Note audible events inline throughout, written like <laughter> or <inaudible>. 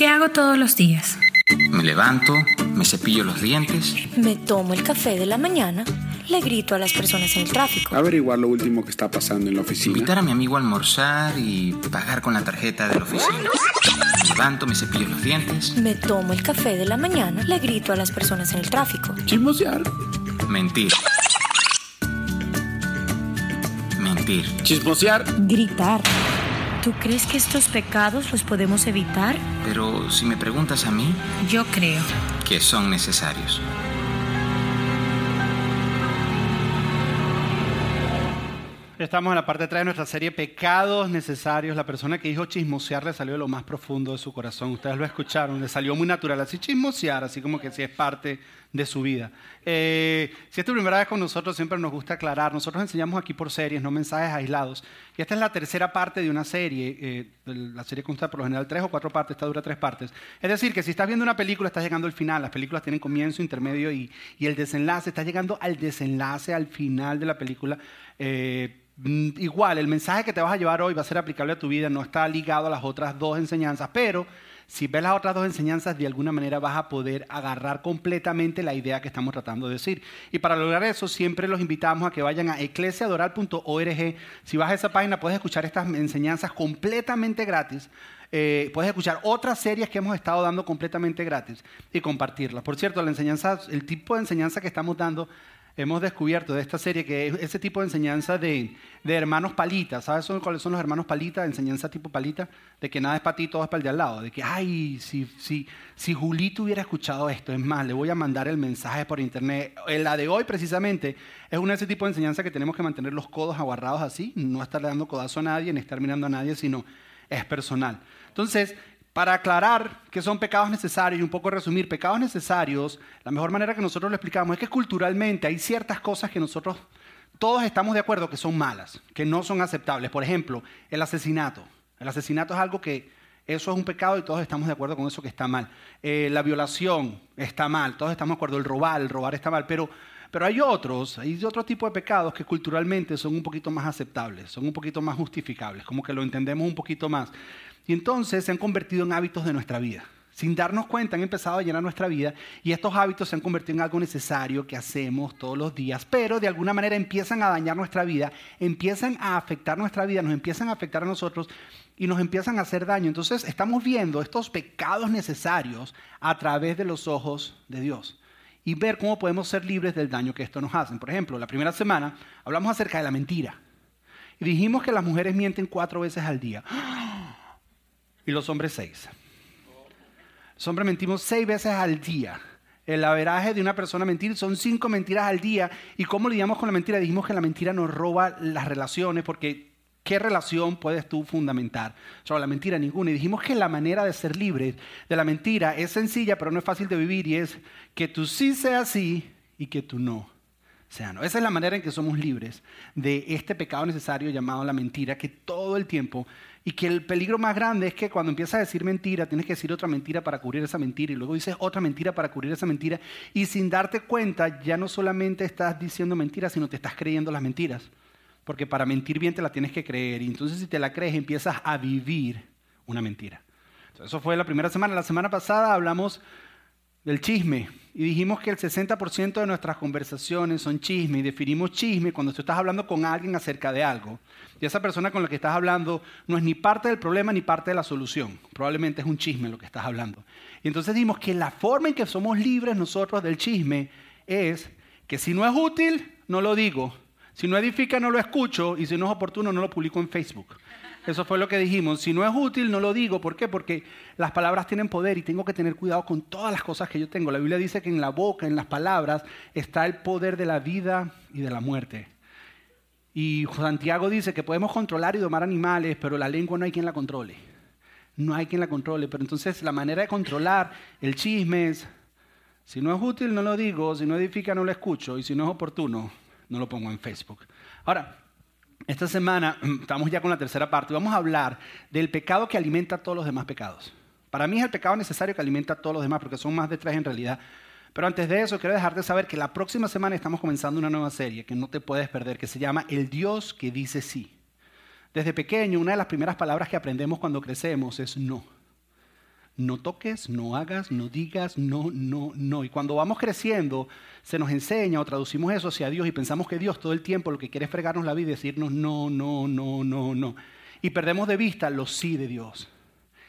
¿Qué hago todos los días? Me levanto, me cepillo los dientes. Me tomo el café de la mañana, le grito a las personas en el tráfico. Averiguar lo último que está pasando en la oficina. Invitar a mi amigo a almorzar y pagar con la tarjeta de la oficina. Me levanto, me cepillo los dientes. Me tomo el café de la mañana, le grito a las personas en el tráfico. Chismosear. Mentir. Mentir. Chismosear. Gritar. ¿Tú crees que estos pecados los podemos evitar? Pero si me preguntas a mí, Yo creo. que son necesarios. Estamos en la parte de atrás de nuestra serie Pecados Necesarios. La persona que dijo chismosear le salió de lo más profundo de su corazón. Ustedes lo escucharon, le salió muy natural. Así chismosear, así como que si es parte de su vida. Eh, si es tu primera vez con nosotros, siempre nos gusta aclarar. Nosotros enseñamos aquí por series, no mensajes aislados. Y esta es la tercera parte de una serie. eh, la serie consta por lo general tres o cuatro partes, esta dura tres partes. Es decir, que si estás viendo una película, estás llegando al final. Las películas tienen comienzo, intermedio y, el desenlace. Estás llegando al desenlace, al final de la película. Eh, Igual, el mensaje que te vas a llevar hoy va a ser aplicable a tu vida, no está ligado a las otras dos enseñanzas, pero si ves las otras dos enseñanzas, de alguna manera vas a poder agarrar completamente la idea que estamos tratando de decir. Y para lograr eso, siempre los invitamos a que vayan a eclesiadoral.org. Si vas a esa página, puedes escuchar estas enseñanzas completamente gratis. Eh, puedes escuchar otras series que hemos estado dando completamente gratis y compartirlas. Por cierto, la enseñanza, el tipo de enseñanza que estamos dando hemos descubierto de esta serie que es ese tipo de enseñanza de, hermanos palitas. ¿Sabes cuáles son los hermanos palitas? Enseñanza tipo palita, de que nada es para ti, todo es para el de al lado. De que, ay, si, si, si Julito hubiera escuchado esto, es más, le voy a mandar el mensaje por internet. La de hoy, precisamente, es una de ese tipo de enseñanza que tenemos que mantener los codos agarrados así, no estarle dando codazo a nadie, ni estar mirando a nadie, sino es personal. Entonces, para aclarar qué son pecados necesarios y un poco resumir, pecados necesarios, la mejor manera que nosotros lo explicamos es que culturalmente hay ciertas cosas que nosotros todos estamos de acuerdo que son malas, que no son aceptables. Por ejemplo, el asesinato. El asesinato es algo que eso es un pecado y todos estamos de acuerdo con eso que está mal. Eh, la violación está mal, todos estamos de acuerdo. El robar, robar está mal, pero pero hay otros, hay otro tipo de pecados que culturalmente son un poquito más aceptables, son un poquito más justificables, como que lo entendemos un poquito más. Y entonces se han convertido en hábitos de nuestra vida. Sin darnos cuenta han empezado a llenar nuestra vida y estos hábitos se han convertido en algo necesario que hacemos todos los días, pero de alguna manera empiezan a dañar nuestra vida, empiezan a afectar nuestra vida, nos empiezan a afectar a nosotros y nos empiezan a hacer daño. Entonces estamos viendo estos pecados necesarios a través de los ojos de Dios y ver cómo podemos ser libres del daño que esto nos hacen. Por ejemplo, la primera semana hablamos acerca de la mentira. Y dijimos que las mujeres mienten cuatro veces al día. Y los hombres seis. Los hombres mentimos seis veces al día. El averaje de una persona mentir son cinco mentiras al día. ¿Y cómo lidiamos con la mentira? Dijimos que la mentira nos roba las relaciones porque ¿qué relación puedes tú fundamentar sobre la mentira? Ninguna. Y dijimos que la manera de ser libres de la mentira es sencilla, pero no es fácil de vivir y es que tú sí seas sí y que tú no sea no. Esa es la manera en que somos libres de este pecado necesario llamado la mentira, que todo el tiempo, y que el peligro más grande es que cuando empiezas a decir mentira, tienes que decir otra mentira para cubrir esa mentira, y luego dices otra mentira para cubrir esa mentira, y sin darte cuenta ya no solamente estás diciendo mentiras, sino te estás creyendo las mentiras. Porque para mentir bien te la tienes que creer, y entonces si te la crees empiezas a vivir una mentira. Eso fue la primera semana. La semana pasada hablamos del chisme. Y dijimos que el 60% de nuestras conversaciones son chisme. Y definimos chisme cuando tú estás hablando con alguien acerca de algo. Y esa persona con la que estás hablando no es ni parte del problema ni parte de la solución. Probablemente es un chisme lo que estás hablando. Y entonces dijimos que la forma en que somos libres nosotros del chisme es que si no es útil, no lo digo. Si no edifica, no lo escucho. Y si no es oportuno, no lo publico en Facebook. Eso fue lo que dijimos. Si no es útil, no lo digo. ¿Por qué? Porque las palabras tienen poder y tengo que tener cuidado con todas las cosas que yo tengo. La Biblia dice que en la boca, en las palabras, está el poder de la vida y de la muerte. Y Santiago dice que podemos controlar y domar animales, pero la lengua no hay quien la controle. No hay quien la controle. Pero entonces la manera de controlar el chisme es, si no es útil, no lo digo. Si no edifica, no lo escucho. Y si no es oportuno, no lo pongo en Facebook. Ahora, esta semana estamos ya con la tercera parte. Vamos a hablar del pecado que alimenta todos los demás pecados. Para mí es el pecado necesario que alimenta a todos los demás, porque son más de tres en realidad. Pero antes de eso, quiero dejarte saber que la próxima semana estamos comenzando una nueva serie que no te puedes perder, que se llama El Dios que dice sí. Desde pequeño, una de las primeras palabras que aprendemos cuando crecemos es no. No toques, no hagas, no digas, no, no, no. Y cuando vamos creciendo, se nos enseña o traducimos eso hacia Dios y pensamos que Dios todo el tiempo lo que quiere es fregarnos la vida y decirnos no, no, no, no, no. Y perdemos de vista los sí de Dios.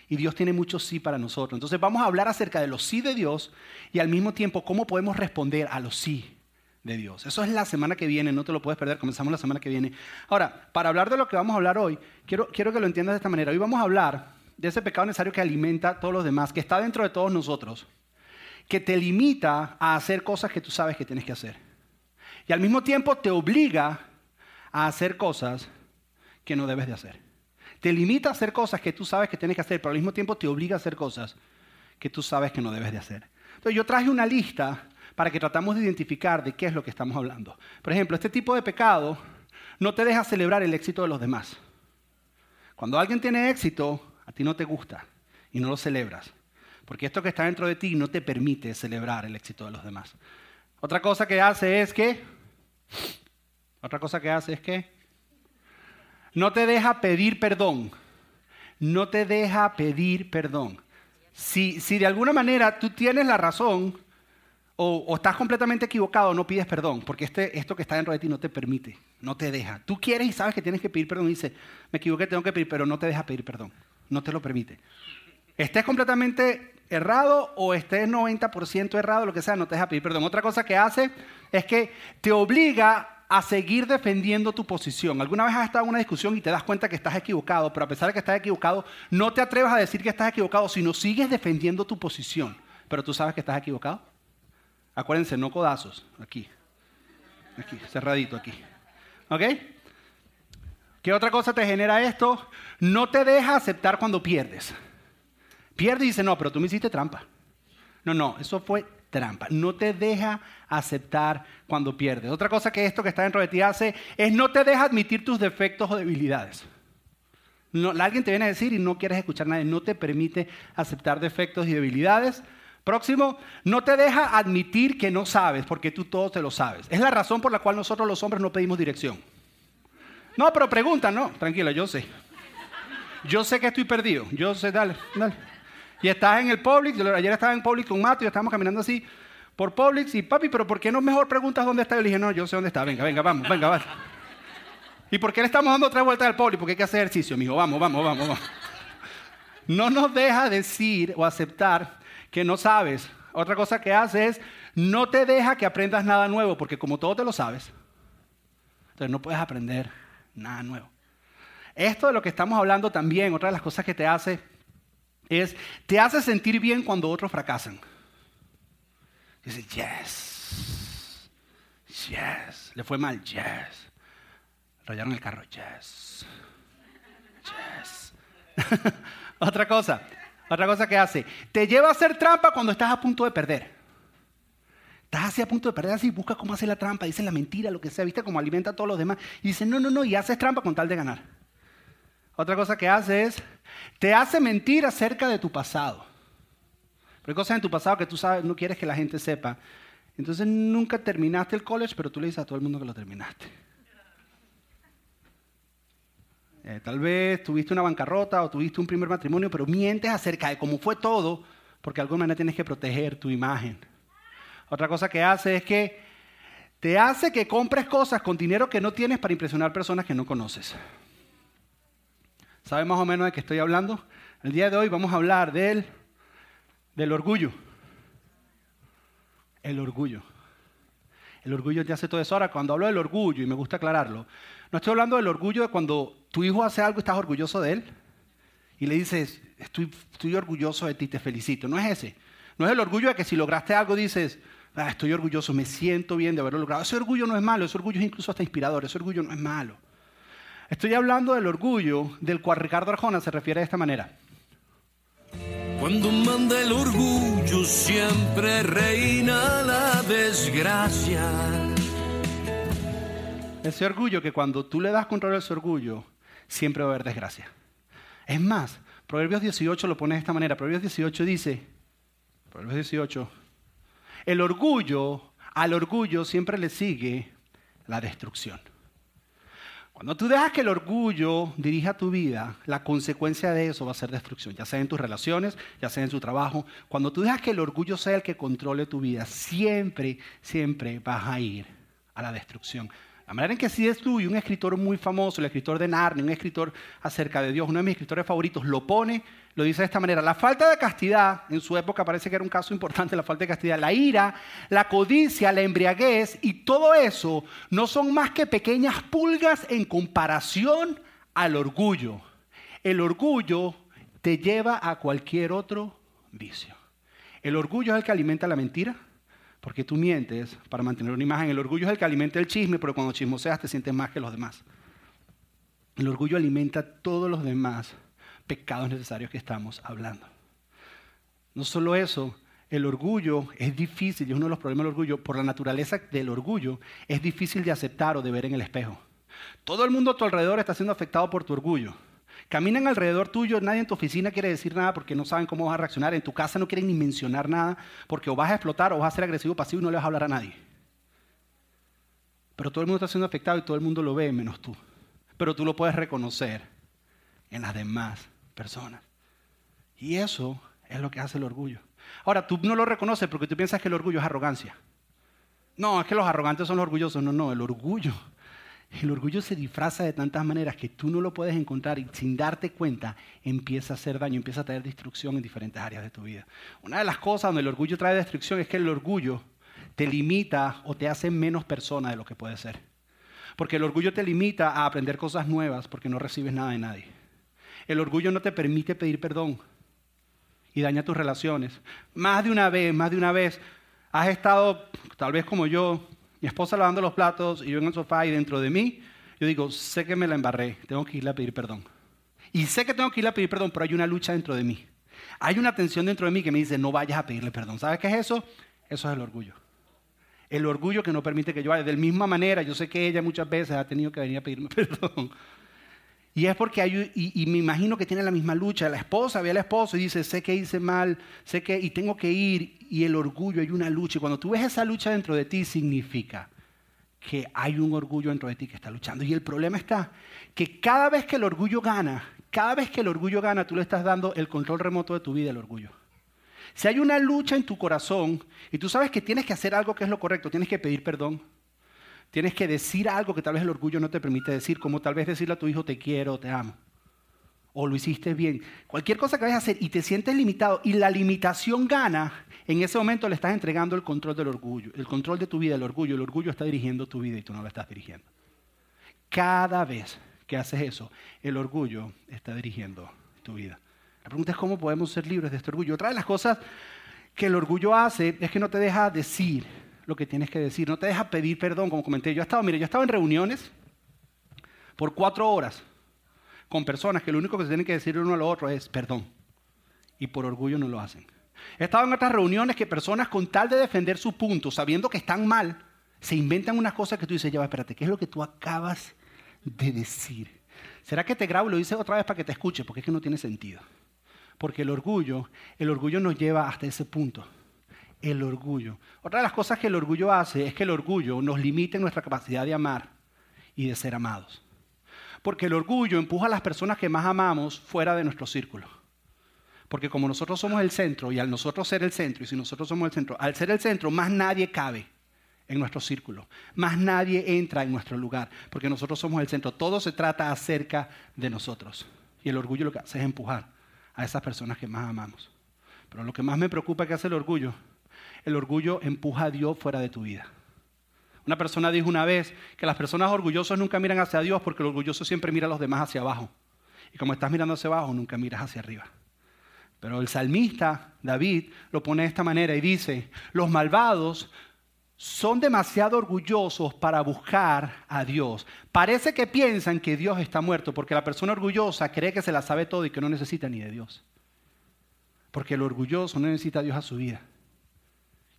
Y Dios tiene mucho sí para nosotros. Entonces vamos a hablar acerca de los sí de Dios y al mismo tiempo cómo podemos responder a los sí de Dios. Eso es la semana que viene, no te lo puedes perder, comenzamos la semana que viene. Ahora, para hablar de lo que vamos a hablar hoy, quiero, quiero que lo entiendas de esta manera. Hoy vamos a hablar de ese pecado necesario que alimenta a todos los demás, que está dentro de todos nosotros, que te limita a hacer cosas que tú sabes que tienes que hacer. Y al mismo tiempo te obliga a hacer cosas que no debes de hacer. Te limita a hacer cosas que tú sabes que tienes que hacer, pero al mismo tiempo te obliga a hacer cosas que tú sabes que no debes de hacer. Entonces yo traje una lista para que tratamos de identificar de qué es lo que estamos hablando. Por ejemplo, este tipo de pecado no te deja celebrar el éxito de los demás. Cuando alguien tiene éxito, a ti no te gusta y no lo celebras, porque esto que está dentro de ti no te permite celebrar el éxito de los demás. Otra cosa que hace es que, otra cosa que hace es que, no te deja pedir perdón, no te deja pedir perdón. Si, si de alguna manera tú tienes la razón, o, estás completamente equivocado, no pides perdón, porque este, esto que está dentro de ti no te permite, no te deja. Tú quieres y sabes que tienes que pedir perdón y dices, me equivoqué, tengo que pedir, pero no te deja pedir perdón, no te lo permite. Estés completamente errado o estés 90% errado, lo que sea, no te deja pedir perdón. Otra cosa que hace es que te obliga a seguir defendiendo tu posición. ¿Alguna vez has estado en una discusión y te das cuenta que estás equivocado, pero a pesar de que estás equivocado, no te atrevas a decir que estás equivocado, sino sigues defendiendo tu posición, pero tú sabes que estás equivocado? Acuérdense, no codazos. Aquí. Aquí, cerradito aquí. ¿Ok? ¿Qué otra cosa te genera esto? No te deja aceptar cuando pierdes. Pierdes y dice, no, pero tú me hiciste trampa. No, no, eso fue trampa. No te deja aceptar cuando pierdes. Otra cosa que esto que está dentro de ti hace es no te deja admitir tus defectos o debilidades. Alguien te viene a decir y no quieres escuchar a nadie. No te permite aceptar defectos y debilidades. Próximo, no te deja admitir que no sabes, porque tú todo te lo sabes. Es la razón por la cual nosotros los hombres no pedimos dirección. No, pero pregunta, no, tranquila, yo sé. Yo sé que estoy perdido, yo sé, dale, dale. Y estás en el Publix, ayer estaba en Publix con Mato y estábamos caminando así por Publix y papi, pero ¿por qué no mejor preguntas dónde está? Yo le dije, no, yo sé dónde está, venga, venga, vamos, venga, vamos. ¿Y por qué le estamos dando otra vuelta al Publix? Porque hay que hacer ejercicio, mijo, vamos, vamos, vamos, vamos. No nos deja decir o aceptar que no sabes. Otra cosa que hace es, no te deja que aprendas nada nuevo, porque como todo te lo sabes, entonces no puedes aprender nada nuevo. Esto de lo que estamos hablando también, otra de las cosas que te hace, es, te hace sentir bien cuando otros fracasan. Dices, yes, yes, le fue mal, yes. Rayaron el carro, yes, yes. <laughs> otra cosa, otra cosa que hace, te lleva a hacer trampa cuando estás a punto de perder. Estás así a punto de perder, así busca cómo hacer la trampa, dice la mentira, lo que sea, viste cómo alimenta a todos los demás. Y dice, no, no, no, y haces trampa con tal de ganar. Otra cosa que hace es, te hace mentir acerca de tu pasado. Pero hay cosas en tu pasado que tú sabes, no quieres que la gente sepa. Entonces nunca terminaste el college, pero tú le dices a todo el mundo que lo terminaste. Eh, tal vez tuviste una bancarrota o tuviste un primer matrimonio, pero mientes acerca de cómo fue todo, porque de alguna manera tienes que proteger tu imagen. Otra cosa que hace es que te hace que compres cosas con dinero que no tienes para impresionar personas que no conoces. ¿Sabes más o menos de qué estoy hablando? El día de hoy vamos a hablar del, del orgullo. El orgullo. El orgullo te hace todo eso. Ahora, cuando hablo del orgullo, y me gusta aclararlo, no estoy hablando del orgullo de cuando tu hijo hace algo y estás orgulloso de él y le dices, estoy, estoy orgulloso de ti, te felicito. No es ese. No es el orgullo de que si lograste algo dices, ah, estoy orgulloso, me siento bien de haberlo logrado. Ese orgullo no es malo, ese orgullo es incluso hasta inspirador, ese orgullo no es malo. Estoy hablando del orgullo del cual Ricardo Arjona se refiere de esta manera. Cuando manda el orgullo siempre reina la desgracia. Ese orgullo que cuando tú le das control a ese orgullo, siempre va a haber desgracia. Es más, Proverbios 18 lo pone de esta manera. Proverbios 18 dice, Proverbios 18, el orgullo, al orgullo siempre le sigue la destrucción. Cuando tú dejas que el orgullo dirija tu vida, la consecuencia de eso va a ser destrucción, ya sea en tus relaciones, ya sea en tu trabajo. Cuando tú dejas que el orgullo sea el que controle tu vida, siempre, siempre vas a ir a la destrucción. La manera en que C.S. y un escritor muy famoso, el escritor de Narnia, un escritor acerca de Dios, uno de mis escritores favoritos, lo pone, lo dice de esta manera. La falta de castidad, en su época parece que era un caso importante la falta de castidad, la ira, la codicia, la embriaguez y todo eso no son más que pequeñas pulgas en comparación al orgullo. El orgullo te lleva a cualquier otro vicio. El orgullo es el que alimenta la mentira porque tú mientes para mantener una imagen. El orgullo es el que alimenta el chisme, pero cuando chismoseas te sientes más que los demás. El orgullo alimenta todos los demás pecados necesarios que estamos hablando. No solo eso, el orgullo es difícil, y uno de los problemas del orgullo, por la naturaleza del orgullo, es difícil de aceptar o de ver en el espejo. Todo el mundo a tu alrededor está siendo afectado por tu orgullo. Caminan alrededor tuyo, nadie en tu oficina quiere decir nada porque no saben cómo vas a reaccionar. En tu casa no quieren ni mencionar nada porque o vas a explotar o vas a ser agresivo pasivo y no le vas a hablar a nadie. Pero todo el mundo está siendo afectado y todo el mundo lo ve menos tú. Pero tú lo puedes reconocer en las demás personas. Y eso es lo que hace el orgullo. Ahora, tú no lo reconoces porque tú piensas que el orgullo es arrogancia. No, es que los arrogantes son los orgullosos. No, no, el orgullo el orgullo se disfraza de tantas maneras que tú no lo puedes encontrar y sin darte cuenta empieza a hacer daño, empieza a traer destrucción en diferentes áreas de tu vida. Una de las cosas donde el orgullo trae destrucción es que el orgullo te limita o te hace menos persona de lo que puedes ser. Porque el orgullo te limita a aprender cosas nuevas porque no recibes nada de nadie. El orgullo no te permite pedir perdón y daña tus relaciones. Más de una vez, más de una vez, has estado, tal vez como yo, mi esposa lavando los platos y yo en el sofá y dentro de mí, yo digo, sé que me la embarré, tengo que irle a pedir perdón. Y sé que tengo que irle a pedir perdón, pero hay una lucha dentro de mí. Hay una tensión dentro de mí que me dice, no vayas a pedirle perdón. ¿Sabes qué es eso? Eso es el orgullo. El orgullo que no permite que yo vaya. De la misma manera, yo sé que ella muchas veces ha tenido que venir a pedirme <laughs> perdón. Y es porque hay, y, me imagino que tiene la misma lucha. La esposa ve al esposo y dice, sé que hice mal, sé que, y tengo que ir. Y el orgullo, hay una lucha. Y cuando tú ves esa lucha dentro de ti, significa que hay un orgullo dentro de ti que está luchando. Y el problema está que cada vez que el orgullo gana, cada vez que el orgullo gana, tú le estás dando el control remoto de tu vida al orgullo. Si hay una lucha en tu corazón y tú sabes que tienes que hacer algo que es lo correcto, tienes que pedir perdón, Tienes que decir algo que tal vez el orgullo no te permite decir, como tal vez decirle a tu hijo te quiero, te amo. O lo hiciste bien. Cualquier cosa que vayas a hacer y te sientes limitado y la limitación gana, en ese momento le estás entregando el control del orgullo, el control de tu vida, el orgullo. El orgullo está dirigiendo tu vida y tú no la estás dirigiendo. Cada vez que haces eso, el orgullo está dirigiendo tu vida. La pregunta es cómo podemos ser libres de este orgullo. Otra de las cosas que el orgullo hace es que no te deja decir lo que tienes que decir, no te deja pedir perdón, como comenté. Yo he estado, mire, yo he en reuniones por cuatro horas con personas que lo único que se tienen que decir uno al otro es perdón. Y por orgullo no lo hacen. He estado en otras reuniones que personas con tal de defender su punto, sabiendo que están mal, se inventan unas cosas que tú dices, ya espérate, ¿qué es lo que tú acabas de decir? ¿Será que te grabo y lo dices otra vez para que te escuche? Porque es que no tiene sentido. Porque el orgullo, el orgullo nos lleva hasta ese punto el orgullo. Otra de las cosas que el orgullo hace es que el orgullo nos limite en nuestra capacidad de amar y de ser amados. Porque el orgullo empuja a las personas que más amamos fuera de nuestro círculo. Porque como nosotros somos el centro y al nosotros ser el centro, y si nosotros somos el centro, al ser el centro, más nadie cabe en nuestro círculo. Más nadie entra en nuestro lugar, porque nosotros somos el centro. Todo se trata acerca de nosotros. Y el orgullo lo que hace es empujar a esas personas que más amamos. Pero lo que más me preocupa que hace el orgullo el orgullo empuja a Dios fuera de tu vida. Una persona dijo una vez que las personas orgullosas nunca miran hacia Dios porque el orgulloso siempre mira a los demás hacia abajo. Y como estás mirando hacia abajo, nunca miras hacia arriba. Pero el salmista David lo pone de esta manera y dice, los malvados son demasiado orgullosos para buscar a Dios. Parece que piensan que Dios está muerto porque la persona orgullosa cree que se la sabe todo y que no necesita ni de Dios. Porque el orgulloso no necesita a Dios a su vida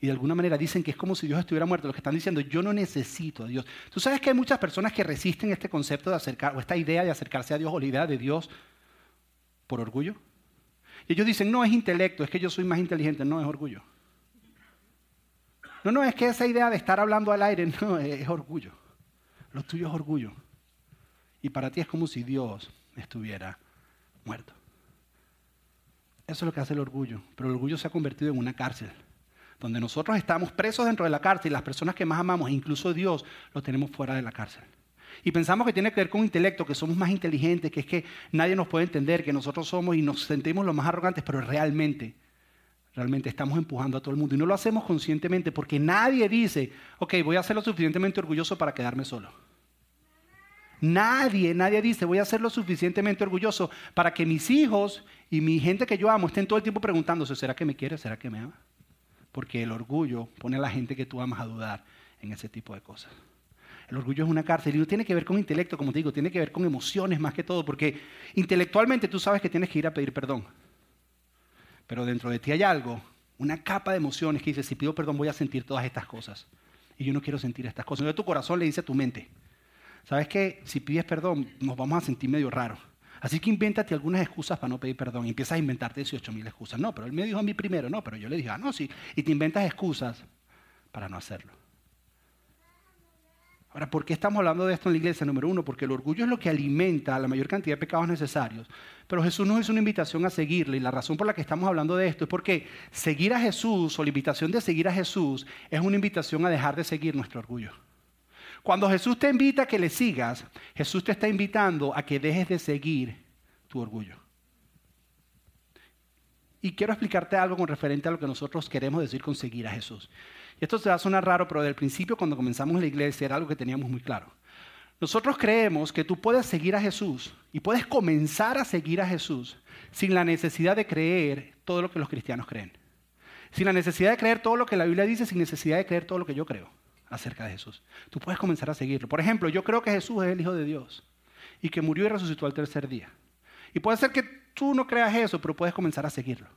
y de alguna manera dicen que es como si Dios estuviera muerto. Lo que están diciendo, yo no necesito a Dios. Tú sabes que hay muchas personas que resisten este concepto de acercar, o esta idea de acercarse a Dios o la idea de Dios por orgullo. Y ellos dicen, no es intelecto, es que yo soy más inteligente, no es orgullo. No, no, es que esa idea de estar hablando al aire, <laughs> no, es, es orgullo. Lo tuyo es orgullo. Y para ti es como si Dios estuviera muerto. Eso es lo que hace el orgullo. Pero el orgullo se ha convertido en una cárcel, donde nosotros estamos presos dentro de la cárcel y las personas que más amamos, incluso Dios, lo tenemos fuera de la cárcel. Y pensamos que tiene que ver con intelecto, que somos más inteligentes, que es que nadie nos puede entender, que nosotros somos y nos sentimos los más arrogantes, pero realmente, realmente estamos empujando a todo el mundo. Y no lo hacemos conscientemente porque nadie dice, ok, voy a ser lo suficientemente orgulloso para quedarme solo. Nadie, nadie dice, voy a ser lo suficientemente orgulloso para que mis hijos y mi gente que yo amo estén todo el tiempo preguntándose, ¿será que me quiere? ¿Será que me ama? Porque el orgullo pone a la gente que tú amas a dudar en ese tipo de cosas. El orgullo es una cárcel y no tiene que ver con intelecto, como te digo, tiene que ver con emociones más que todo, porque intelectualmente tú sabes que tienes que ir a pedir perdón. Pero dentro de ti hay algo, una capa de emociones que dice, si pido perdón voy a sentir todas estas cosas. Y yo no quiero sentir estas cosas. Entonces tu corazón le dice a tu mente, ¿sabes qué? Si pides perdón nos vamos a sentir medio raros. Así que invéntate algunas excusas para no pedir perdón. Y empiezas a inventarte 18 mil excusas. No, pero él me dijo a mí primero, no, pero yo le dije, ah, no, sí. Y te inventas excusas para no hacerlo. Ahora, ¿por qué estamos hablando de esto en la iglesia? Número uno, porque el orgullo es lo que alimenta la mayor cantidad de pecados necesarios. Pero Jesús nos hizo una invitación a seguirle y la razón por la que estamos hablando de esto es porque seguir a Jesús o la invitación de seguir a Jesús es una invitación a dejar de seguir nuestro orgullo. Cuando Jesús te invita a que le sigas, Jesús te está invitando a que dejes de seguir tu orgullo. Y quiero explicarte algo con referente a lo que nosotros queremos decir con seguir a Jesús. Y esto se va a sonar raro, pero desde el principio cuando comenzamos la iglesia era algo que teníamos muy claro. Nosotros creemos que tú puedes seguir a Jesús y puedes comenzar a seguir a Jesús sin la necesidad de creer todo lo que los cristianos creen. Sin la necesidad de creer todo lo que la Biblia dice, sin necesidad de creer todo lo que yo creo acerca de Jesús. Tú puedes comenzar a seguirlo. Por ejemplo, yo creo que Jesús es el Hijo de Dios y que murió y resucitó al tercer día. Y puede ser que tú no creas eso, pero puedes comenzar a seguirlo.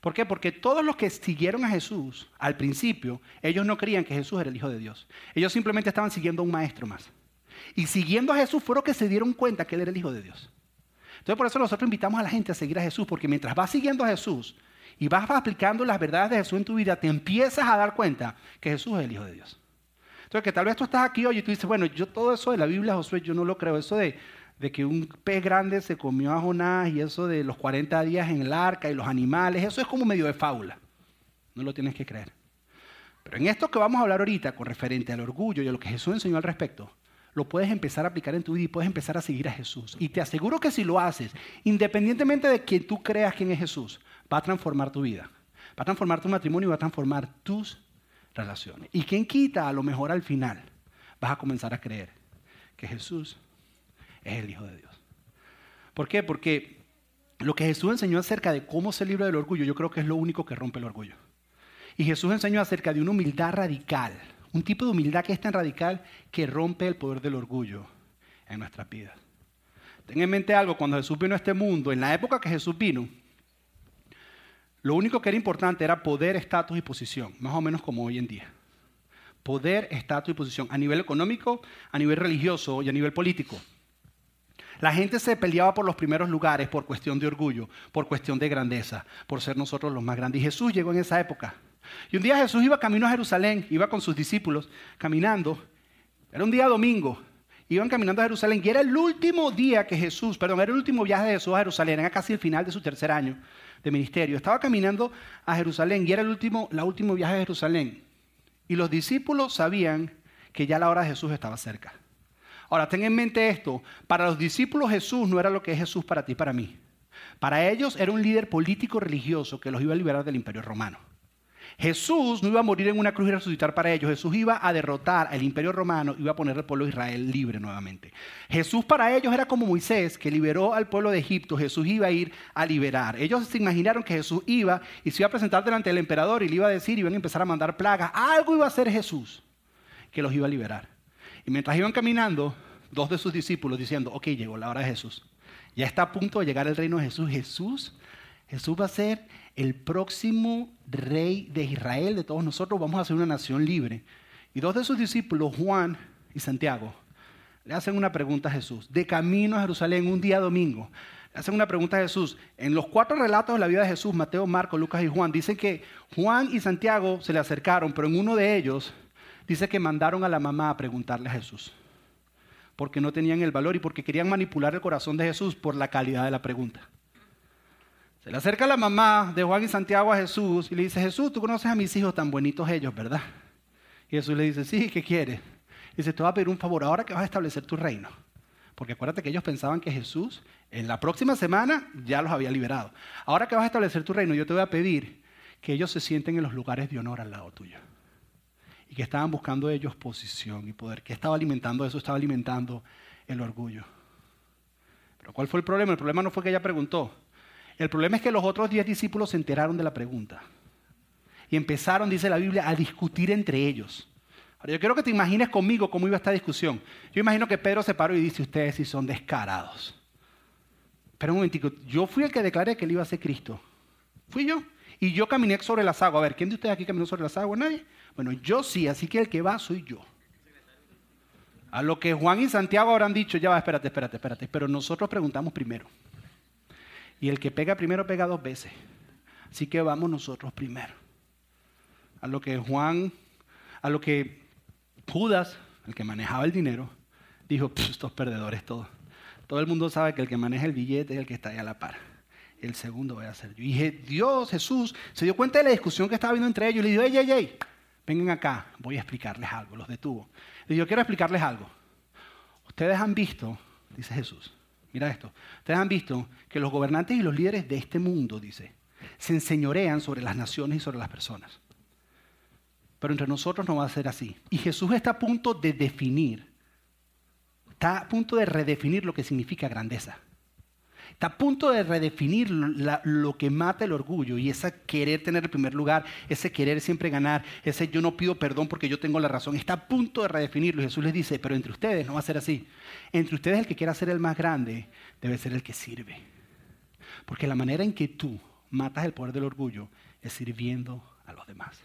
¿Por qué? Porque todos los que siguieron a Jesús al principio, ellos no creían que Jesús era el Hijo de Dios. Ellos simplemente estaban siguiendo a un maestro más. Y siguiendo a Jesús fueron que se dieron cuenta que Él era el Hijo de Dios. Entonces por eso nosotros invitamos a la gente a seguir a Jesús, porque mientras vas siguiendo a Jesús y vas aplicando las verdades de Jesús en tu vida, te empiezas a dar cuenta que Jesús es el Hijo de Dios. Entonces que tal vez tú estás aquí hoy y tú dices, bueno, yo todo eso de la Biblia, Josué, yo no lo creo. Eso de, de que un pez grande se comió a Jonás y eso de los 40 días en el arca y los animales, eso es como medio de fábula. No lo tienes que creer. Pero en esto que vamos a hablar ahorita con referente al orgullo y a lo que Jesús enseñó al respecto, lo puedes empezar a aplicar en tu vida y puedes empezar a seguir a Jesús. Y te aseguro que si lo haces, independientemente de que tú creas quién es Jesús, va a transformar tu vida. Va a transformar tu matrimonio y va a transformar tus relaciones. Y quien quita, a lo mejor al final, vas a comenzar a creer que Jesús es el Hijo de Dios. ¿Por qué? Porque lo que Jesús enseñó acerca de cómo se libra del orgullo, yo creo que es lo único que rompe el orgullo. Y Jesús enseñó acerca de una humildad radical, un tipo de humildad que es tan radical que rompe el poder del orgullo en nuestras vidas. Ten en mente algo, cuando Jesús vino a este mundo, en la época que Jesús vino, lo único que era importante era poder, estatus y posición, más o menos como hoy en día. Poder, estatus y posición, a nivel económico, a nivel religioso y a nivel político. La gente se peleaba por los primeros lugares por cuestión de orgullo, por cuestión de grandeza, por ser nosotros los más grandes. Y Jesús llegó en esa época. Y un día Jesús iba camino a Jerusalén, iba con sus discípulos caminando. Era un día domingo. Iban caminando a Jerusalén y era el último día que Jesús, perdón, era el último viaje de Jesús a Jerusalén, era casi el final de su tercer año de ministerio. Estaba caminando a Jerusalén y era el último, el último viaje a Jerusalén. Y los discípulos sabían que ya la hora de Jesús estaba cerca. Ahora, ten en mente esto. Para los discípulos Jesús no era lo que es Jesús para ti para mí. Para ellos era un líder político religioso que los iba a liberar del imperio romano. Jesús no iba a morir en una cruz y resucitar para ellos. Jesús iba a derrotar al imperio romano y iba a poner al pueblo de Israel libre nuevamente. Jesús para ellos era como Moisés que liberó al pueblo de Egipto. Jesús iba a ir a liberar. Ellos se imaginaron que Jesús iba y se iba a presentar delante del emperador y le iba a decir, iban a empezar a mandar plagas. Algo iba a hacer Jesús que los iba a liberar. Y mientras iban caminando, dos de sus discípulos diciendo, ok, llegó la hora de Jesús. Ya está a punto de llegar el reino de Jesús. Jesús, Jesús va a ser el próximo rey de Israel, de todos nosotros. Vamos a ser una nación libre. Y dos de sus discípulos, Juan y Santiago, le hacen una pregunta a Jesús. De camino a Jerusalén, un día domingo, le hacen una pregunta a Jesús. En los cuatro relatos de la vida de Jesús, Mateo, Marco, Lucas y Juan, dicen que Juan y Santiago se le acercaron, pero en uno de ellos dice que mandaron a la mamá a preguntarle a Jesús. porque no tenían el valor y porque querían manipular el corazón de Jesús por la calidad de la pregunta. Se le acerca la mamá de Juan y Santiago a Jesús y le dice, Jesús, tú conoces a mis hijos tan bonitos ellos, ¿verdad? Y Jesús le dice, sí, ¿qué quieres? Dice, te voy a pedir un favor, ahora que vas a establecer tu reino. Porque acuérdate que ellos pensaban que Jesús en la próxima semana ya los había liberado. Ahora que vas a establecer tu reino, yo te voy a pedir que ellos se sienten en los lugares de honor al lado tuyo. Y que estaban buscando ellos posición y poder. que estaba alimentando eso? Estaba alimentando el orgullo. Pero ¿cuál fue el problema? El problema no fue que ella preguntó. El problema es que los otros diez discípulos se enteraron de la pregunta. Y empezaron, dice la Biblia, a discutir entre ellos. Ahora, yo quiero que te imagines conmigo cómo iba esta discusión. Yo imagino que Pedro se paró y dice, ustedes sí son descarados. Pero un momentico, yo fui el que declaré que él iba a ser Cristo. Fui yo. Y yo caminé sobre las aguas. A ver, ¿quién de ustedes aquí caminó sobre las aguas? ¿Nadie? Bueno, yo sí, así que el que va soy yo. A lo que Juan y Santiago habrán dicho, ya va, espérate, espérate, espérate. Pero nosotros preguntamos primero. Y el que pega primero pega dos veces. Así que vamos nosotros primero. A lo que Juan, a lo que Judas, el que manejaba el dinero, dijo, estos perdedores todos. Todo el mundo sabe que el que maneja el billete es el que está ahí a la par. El segundo voy a ser yo. Y Dios, Jesús, se dio cuenta de la discusión que estaba habiendo entre ellos. Y le dijo, ey, ey, ey, vengan acá, voy a explicarles algo. Los detuvo. Le dijo, quiero explicarles algo. Ustedes han visto, dice Jesús, mira esto, ustedes han visto que los gobernantes y los líderes de este mundo, dice, se enseñorean sobre las naciones y sobre las personas. Pero entre nosotros no va a ser así. Y Jesús está a punto de definir está a punto de redefinir lo que significa grandeza. Está a punto de redefinir lo que mata el orgullo y ese querer tener el primer lugar, ese querer siempre ganar, ese yo no pido perdón porque yo tengo la razón. Está a punto de redefinirlo. Jesús les dice, pero entre ustedes no va a ser así. Entre ustedes el que quiera ser el más grande debe ser el que sirve. Porque la manera en que tú matas el poder del orgullo es sirviendo a los demás.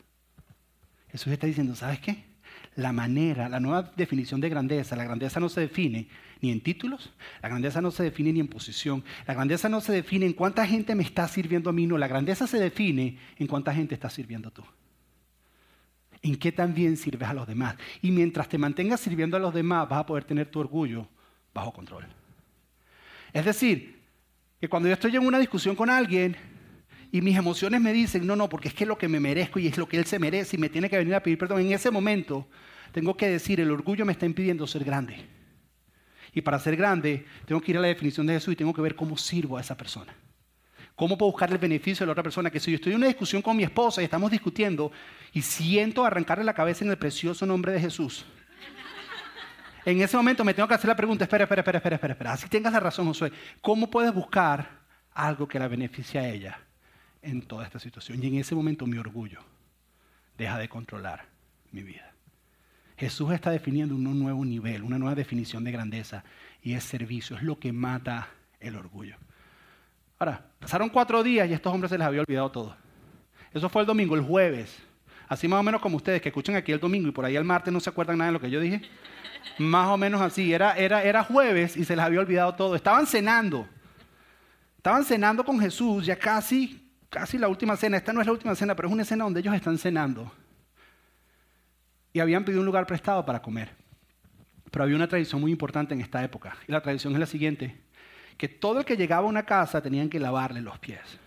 Jesús está diciendo, ¿sabes qué? la manera, la nueva definición de grandeza. La grandeza no se define ni en títulos, la grandeza no se define ni en posición, la grandeza no se define en cuánta gente me está sirviendo a mí, no, la grandeza se define en cuánta gente está sirviendo tú. En qué también sirves a los demás. Y mientras te mantengas sirviendo a los demás, vas a poder tener tu orgullo bajo control. Es decir, que cuando yo estoy en una discusión con alguien, y mis emociones me dicen, no, no, porque es que es lo que me merezco y es lo que él se merece y me tiene que venir a pedir perdón. En ese momento tengo que decir, el orgullo me está impidiendo ser grande. Y para ser grande tengo que ir a la definición de Jesús y tengo que ver cómo sirvo a esa persona. ¿Cómo puedo buscar el beneficio de la otra persona? Que si yo estoy en una discusión con mi esposa y estamos discutiendo y siento arrancarle la cabeza en el precioso nombre de Jesús, en ese momento me tengo que hacer la pregunta, espera, espera, espera, espera, espera, espera. Así tengas la razón, Josué. ¿Cómo puedes buscar algo que la beneficie a ella? en toda esta situación. Y en ese momento mi orgullo deja de controlar mi vida. Jesús está definiendo un nuevo nivel, una nueva definición de grandeza y es servicio, es lo que mata el orgullo. Ahora, pasaron cuatro días y a estos hombres se les había olvidado todo. Eso fue el domingo, el jueves. Así más o menos como ustedes que escuchan aquí el domingo y por ahí el martes no se acuerdan nada de lo que yo dije. Más o menos así. Era, era, era jueves y se les había olvidado todo. Estaban cenando. Estaban cenando con Jesús ya casi casi la última cena. Esta no es la última cena, pero es una escena donde ellos están cenando. Y habían pedido un lugar prestado para comer. Pero había una tradición muy importante en esta época. Y la tradición es la siguiente, que todo el que llegaba a una casa tenían que lavarle los pies.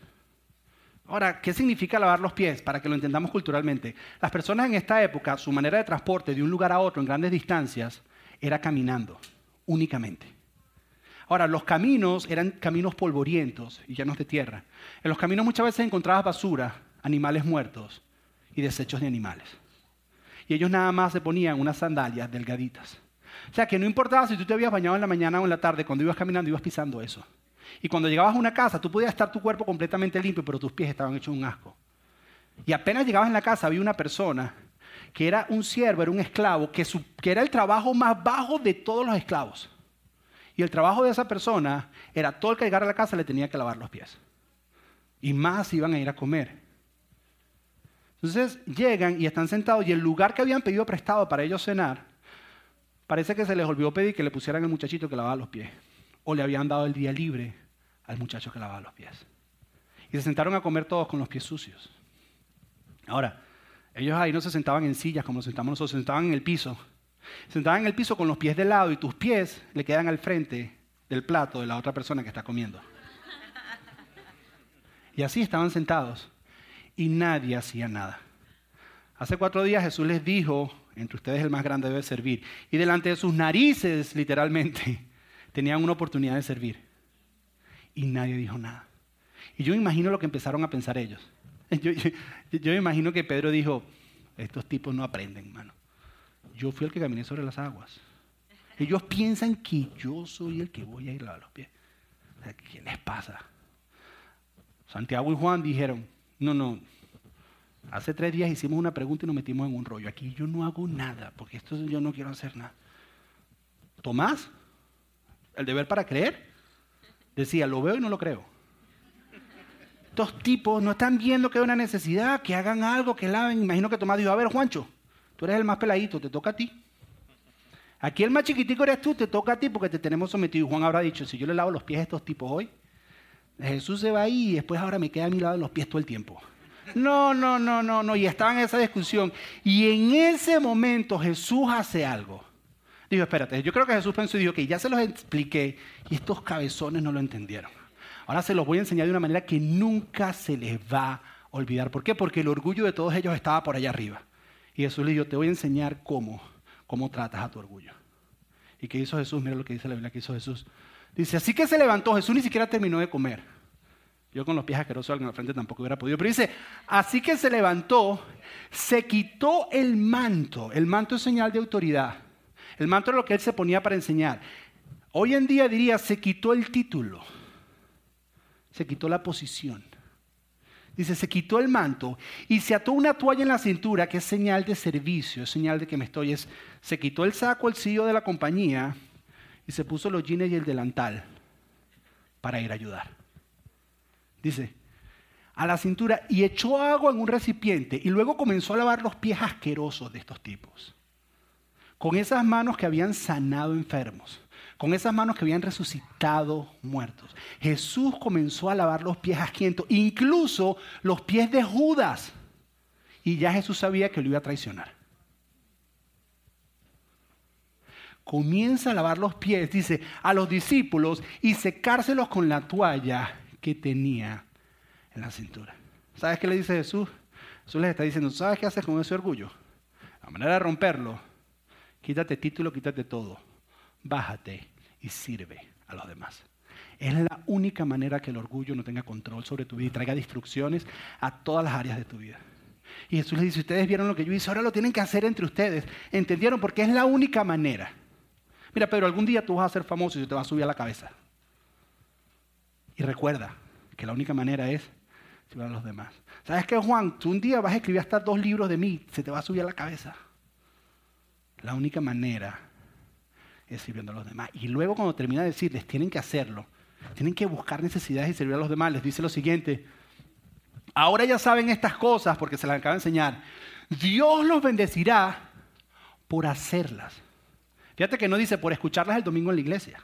Ahora, ¿qué significa lavar los pies? Para que lo entendamos culturalmente. Las personas en esta época, su manera de transporte de un lugar a otro en grandes distancias era caminando, únicamente. Ahora, los caminos eran caminos polvorientos y llenos de tierra. En los caminos muchas veces encontrabas basura, animales muertos y desechos de animales. Y ellos nada más se ponían unas sandalias delgaditas. O sea que no importaba si tú te habías bañado en la mañana o en la tarde, cuando ibas caminando ibas pisando eso. Y cuando llegabas a una casa, tú podías estar tu cuerpo completamente limpio, pero tus pies estaban hechos un asco. Y apenas llegabas en la casa, había una persona que era un siervo, era un esclavo, que, que era el trabajo más bajo de todos los esclavos. Y el trabajo de esa persona era todo el que llegara a la casa le tenía que lavar los pies. Y más iban a ir a comer. Entonces llegan y están sentados y el lugar que habían pedido prestado para ellos cenar, parece que se les olvidó pedir que le pusieran al muchachito que lavaba los pies. O le habían dado el día libre al muchacho que lavaba los pies. Y se sentaron a comer todos con los pies sucios. Ahora, ellos ahí no se sentaban en sillas como sentamos nosotros, se sentaban en el piso. Sentada en el piso con los pies de lado y tus pies le quedan al frente del plato de la otra persona que está comiendo. Y así estaban sentados y nadie hacía nada. Hace cuatro días Jesús les dijo, entre ustedes el más grande debe servir. Y delante de sus narices, literalmente, <laughs> tenían una oportunidad de servir. Y nadie dijo nada. Y yo imagino lo que empezaron a pensar ellos. <laughs> Yo, yo me imagino que Pedro dijo, estos tipos no aprenden, hermano. Yo fui el que caminé sobre las aguas. Ellos piensan que yo soy el que voy a ir a los pies. ¿Qué les pasa? Santiago y Juan dijeron, no, no, hace tres días hicimos una pregunta y nos metimos en un rollo. Aquí yo no hago nada, porque esto yo no quiero hacer nada. Tomás, el deber para creer, decía, lo veo y no lo creo. Estos tipos no están viendo que hay una necesidad, que hagan algo, que laven. Imagino que Tomás dijo, a ver, Juancho, tú eres el más peladito, te toca a ti. Aquí el más chiquitico eres tú, te toca a ti porque te tenemos sometido. Y Juan habrá dicho, si yo le lavo los pies a estos tipos hoy, Jesús se va ahí y después ahora me queda a mi lado los pies todo el tiempo. No, no, no, no, no. Y estaban en esa discusión. Y en ese momento Jesús hace algo. Digo, espérate, yo creo que Jesús pensó y dijo, que ya se los expliqué y estos cabezones no lo entendieron. Ahora se los voy a enseñar de una manera que nunca se les va a olvidar. ¿Por qué? Porque el orgullo de todos ellos estaba por allá arriba. Y Jesús le dijo, te voy a enseñar cómo, cómo tratas a tu orgullo. ¿Y qué hizo Jesús? Mira lo que dice la Biblia que hizo Jesús. Dice, así que se levantó, Jesús ni siquiera terminó de comer. Yo con los pies asquerosos en la frente tampoco hubiera podido. Pero dice, así que se levantó, se quitó el manto. El manto es señal de autoridad. El manto es lo que él se ponía para enseñar. Hoy en día diría, se quitó el título. Se quitó la posición. Dice, se quitó el manto y se ató una toalla en la cintura, que es señal de servicio, es señal de que me estoy. Es, se quitó el saco, el CEO de la compañía y se puso los jeans y el delantal para ir a ayudar. Dice, a la cintura y echó agua en un recipiente y luego comenzó a lavar los pies asquerosos de estos tipos. Con esas manos que habían sanado enfermos, con esas manos que habían resucitado muertos. Jesús comenzó a lavar los pies asquientos, incluso los pies de Judas. Y ya Jesús sabía que lo iba a traicionar. comienza a lavar los pies, dice, a los discípulos y secárselos con la toalla que tenía en la cintura. ¿Sabes qué le dice Jesús? Jesús les está diciendo, ¿sabes qué haces con ese orgullo? La manera de romperlo, quítate título, quítate todo, bájate y sirve a los demás. Es la única manera que el orgullo no tenga control sobre tu vida y traiga destrucciones a todas las áreas de tu vida. Y Jesús les dice, ustedes vieron lo que yo hice, ahora lo tienen que hacer entre ustedes. ¿Entendieron? Porque es la única manera. Mira, pero algún día tú vas a ser famoso y se te va a subir a la cabeza. Y recuerda que la única manera es sirviendo a los demás. ¿Sabes qué, Juan? Tú un día vas a escribir hasta dos libros de mí, se te va a subir a la cabeza. La única manera es sirviendo a los demás. Y luego cuando termina de decirles, tienen que hacerlo. Tienen que buscar necesidades y servir a los demás. Les dice lo siguiente. Ahora ya saben estas cosas porque se las acaba de enseñar. Dios los bendecirá por hacerlas. Fíjate que no dice por escucharlas el domingo en la iglesia.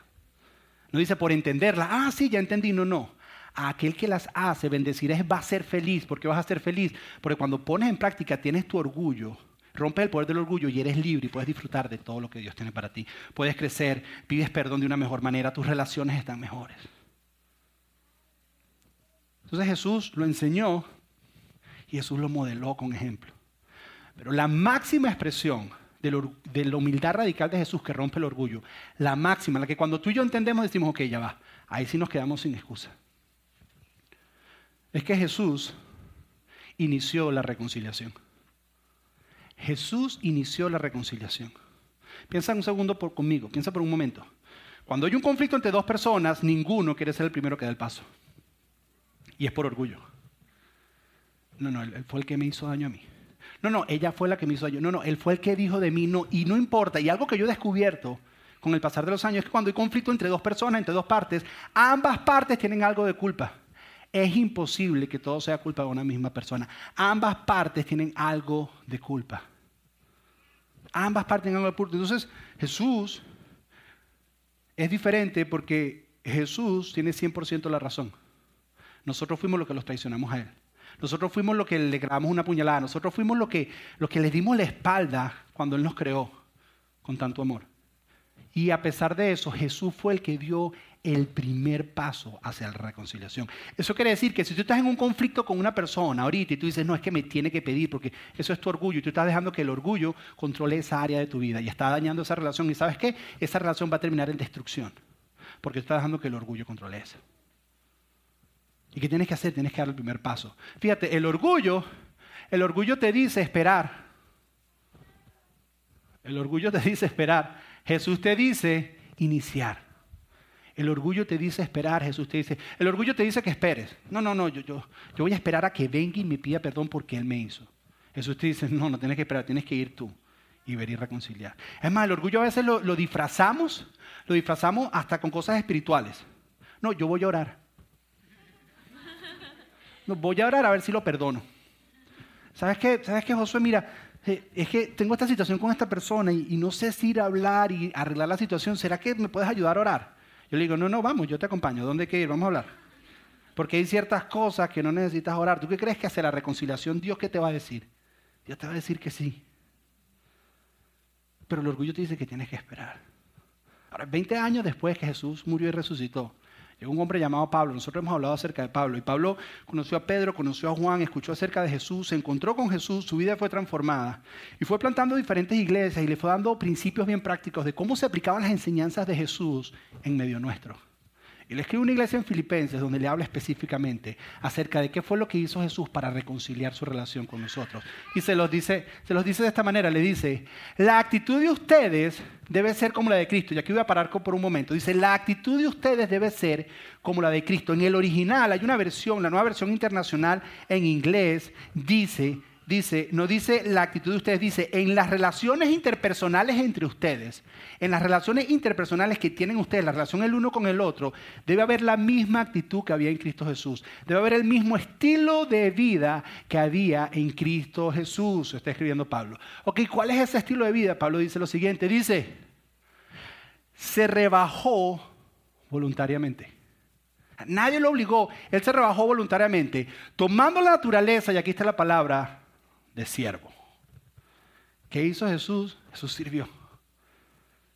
No dice por entenderlas. Ah, sí, ya entendí. No, no. A aquel que las hace, bendecirá, va a ser feliz. ¿Por qué vas a ser feliz? Porque cuando pones en práctica, tienes tu orgullo, rompes el poder del orgullo y eres libre y puedes disfrutar de todo lo que Dios tiene para ti. Puedes crecer, pides perdón de una mejor manera, tus relaciones están mejores. Entonces Jesús lo enseñó y Jesús lo modeló con ejemplo. Pero la máxima expresión de, la humildad radical de Jesús que rompe el orgullo, la máxima, la que cuando tú y yo entendemos decimos, ok, ya va, ahí sí nos quedamos sin excusa. Es que Jesús inició la reconciliación. Jesús inició la reconciliación. Piensa un segundo por, conmigo, piensa por un momento. Cuando hay un conflicto entre dos personas, ninguno quiere ser el primero que da el paso. Y es por orgullo. No, no, él fue el que me hizo daño a mí. No, no, ella fue la que me hizo daño. No, no, él fue el que dijo de mí, no, y no importa. Y algo que yo he descubierto con el pasar de los años es que cuando hay conflicto entre dos personas, entre dos partes, ambas partes tienen algo de culpa. Es imposible que todo sea culpa de una misma persona. Ambas partes tienen algo de culpa. Ambas partes tienen algo de culpa. Entonces, Jesús es diferente porque Jesús tiene 100% la razón. Nosotros fuimos los que los traicionamos a Él. Nosotros fuimos los que le grabamos una puñalada. Nosotros fuimos los que, los que le dimos la espalda cuando Él nos creó. con tanto amor. Y a pesar de eso, Jesús fue el que dio el primer paso hacia la reconciliación. Eso quiere decir que si tú estás en un conflicto con una persona ahorita y tú dices, no, es que me tiene que pedir porque eso es tu orgullo y tú estás dejando que el orgullo controle esa área de tu vida y está dañando esa relación y sabes qué, esa relación va a terminar en destrucción porque tú estás dejando que el orgullo controle eso. ¿Y qué tienes que hacer? Tienes que dar el primer paso. Fíjate, el orgullo, el orgullo te dice esperar. El orgullo te dice esperar. Jesús te dice iniciar. El orgullo te dice esperar, Jesús te dice. El orgullo te dice que esperes. No, no, no, yo, yo, yo voy a esperar a que venga y me pida perdón porque Él me hizo. Jesús te dice, no, no tienes que esperar, tienes que ir tú y ver y reconciliar. Es más, el orgullo a veces lo, lo disfrazamos, lo disfrazamos hasta con cosas espirituales. No, yo voy a orar. No, voy a orar a ver si lo perdono. ¿Sabes qué? ¿Sabes qué, Josué? Mira, es que tengo esta situación con esta persona y, no sé si ir a hablar y arreglar la situación. ¿Será que me puedes ayudar a orar? Yo le digo, no, no, vamos, yo te acompaño. ¿Dónde hay que ir? Vamos a hablar. Porque hay ciertas cosas que no necesitas orar. ¿Tú qué crees que hace la reconciliación? Dios, ¿qué te va a decir? Dios te va a decir que sí. Pero el orgullo te dice que tienes que esperar. Ahora, 20 años después que Jesús murió y resucitó, Llegó un hombre llamado Pablo. Nosotros hemos hablado acerca de Pablo. Y Pablo conoció a Pedro, conoció a Juan, escuchó acerca de Jesús, se encontró con Jesús, su vida fue transformada. Y fue plantando diferentes iglesias y le fue dando principios bien prácticos de cómo se aplicaban las enseñanzas de Jesús en medio nuestro. Le escribe una iglesia en Filipenses donde le habla específicamente acerca de qué fue lo que hizo Jesús para reconciliar su relación con nosotros. Y se los dice, se los dice de esta manera, le dice, la actitud de ustedes debe ser como la de Cristo. Y aquí voy a parar por un momento. Dice, la actitud de ustedes debe ser como la de Cristo. En el original hay una versión, la nueva versión internacional en inglés, dice, dice, no dice la actitud de ustedes, dice, en las relaciones interpersonales entre ustedes, en las relaciones interpersonales que tienen ustedes, la relación el uno con el otro, debe haber la misma actitud que había en Cristo Jesús. Debe haber el mismo estilo de vida que había en Cristo Jesús, está escribiendo Pablo. Ok, ¿cuál es ese estilo de vida? Pablo dice lo siguiente, dice, se rebajó voluntariamente. Nadie lo obligó, él se rebajó voluntariamente, tomando la naturaleza, y aquí está la palabra, de siervo. ¿Qué hizo Jesús? Jesús sirvió.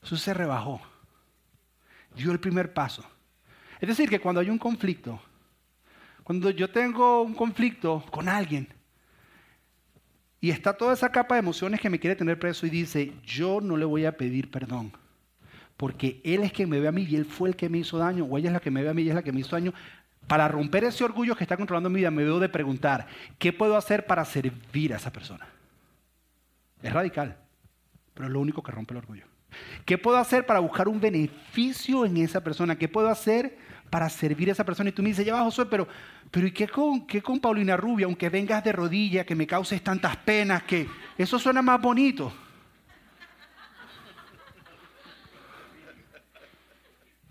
Jesús se rebajó. Dio el primer paso. Es decir, que cuando hay un conflicto, cuando yo tengo un conflicto con alguien y está toda esa capa de emociones que me quiere tener preso y dice, yo no le voy a pedir perdón, porque él es quien me ve a mí y él fue el que me hizo daño, o ella es la que me ve a mí y es la que me hizo daño, para romper ese orgullo que está controlando mi vida, me debo de preguntar, ¿qué puedo hacer para servir a esa persona? Es radical, pero es lo único que rompe el orgullo. ¿Qué puedo hacer para buscar un beneficio en esa persona? ¿Qué puedo hacer para servir a esa persona? Y tú me dices, ya va Josué, pero, pero ¿y qué con, qué con Paulina Rubia? Aunque vengas de rodilla, que me causes tantas penas, que eso suena más bonito.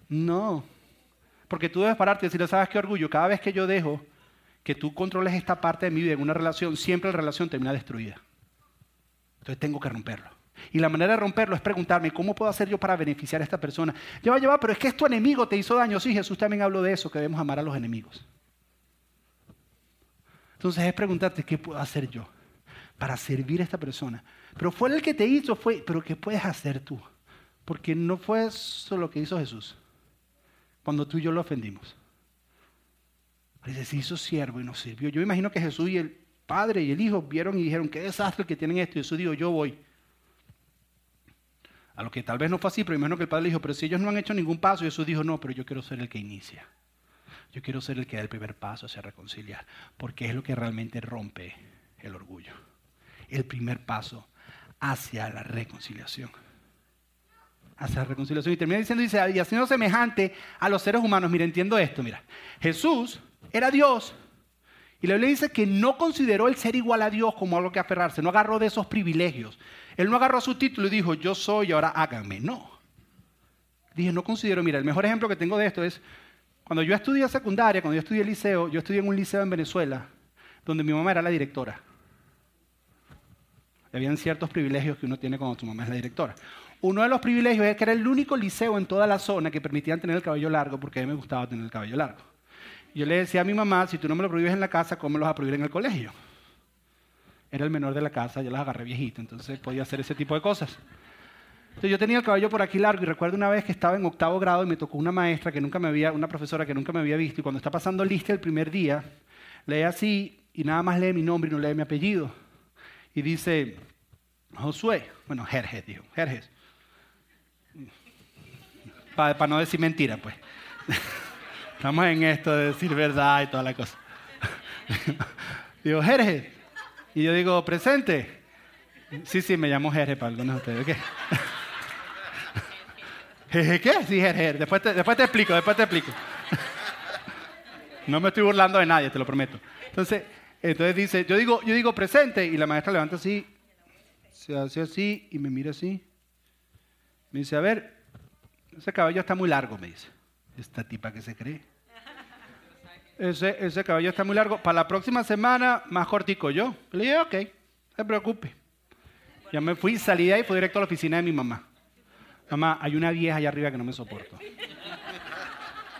No, porque tú debes pararte y decirle, ¿sabes qué orgullo? Cada vez que yo dejo que tú controles esta parte de mi vida en una relación, siempre la relación termina destruida. Entonces tengo que romperlo. Y la manera de romperlo es preguntarme, ¿cómo puedo hacer yo para beneficiar a esta persona? Ya va a llevar, pero es que es tu enemigo, te hizo daño. Sí, Jesús también habló de eso, que debemos amar a los enemigos. Entonces es preguntarte, ¿qué puedo hacer yo para servir a esta persona? Pero fue el que te hizo, fue, pero ¿qué puedes hacer tú? Porque no fue eso lo que hizo Jesús cuando tú y yo lo ofendimos. Dice, se hizo siervo y nos sirvió. Yo imagino que Jesús y el Padre y el Hijo vieron y dijeron, qué desastre que tienen esto. Y Jesús dijo, yo voy. A lo que tal vez no fue así, pero imagino que el Padre le dijo, pero si ellos no han hecho ningún paso, Jesús dijo, no, pero yo quiero ser el que inicia. Yo quiero ser el que da el primer paso hacia reconciliar, porque es lo que realmente rompe el orgullo. El primer paso hacia la reconciliación hacia la reconciliación. Y termina diciendo, dice, y haciendo semejante a los seres humanos. Mira, entiendo esto, mira. Jesús era Dios. Y la Biblia dice que no consideró el ser igual a Dios como algo que aferrarse, no agarró de esos privilegios. Él no agarró su título y dijo, yo soy ahora háganme. No. Dije, no considero, mira, el mejor ejemplo que tengo de esto es, cuando yo estudié secundaria, cuando yo estudié liceo, yo estudié en un liceo en Venezuela, donde mi mamá era la directora. habían ciertos privilegios que uno tiene cuando tu mamá es la directora. Uno de los privilegios es que era el único liceo en toda la zona que permitían tener el cabello largo, porque a mí me gustaba tener el cabello largo. Yo le decía a mi mamá, si tú no me lo prohíbes en la casa, ¿cómo me lo vas a prohibir en el colegio? Era el menor de la casa, yo las agarré viejito, entonces podía hacer ese tipo de cosas. Entonces yo tenía el cabello por aquí largo y recuerdo una vez que estaba en octavo grado y me tocó una maestra que nunca me había, una profesora que nunca me había visto y cuando está pasando lista el primer día, lee así y nada más lee mi nombre y no lee mi apellido. Y dice, Josué, bueno, Jerjes, dijo, Jerjes. Para no decir mentira, pues. <laughs> Estamos en esto de decir verdad y toda la cosa. <laughs> digo, Jerjes. Y yo digo, presente. Sí, sí, me llamo Jerjes para algunos de ustedes. ¿Qué? <laughs> ¿Qué? Sí, Jerjes. Después te, después te explico, después te explico. No me estoy burlando de nadie, te lo prometo. Entonces, entonces dice, yo digo, yo digo presente y la maestra levanta así, se hace así y me mira así. Me dice, a ver, ese cabello está muy largo, me dice. Esta tipa que se cree. Ese, ese cabello está muy largo. Para la próxima semana, más cortico yo. Le dije, ok, no se preocupe. Ya me fui, salí de ahí y fui directo a la oficina de mi mamá. Mamá, hay una vieja allá arriba que no me soporto.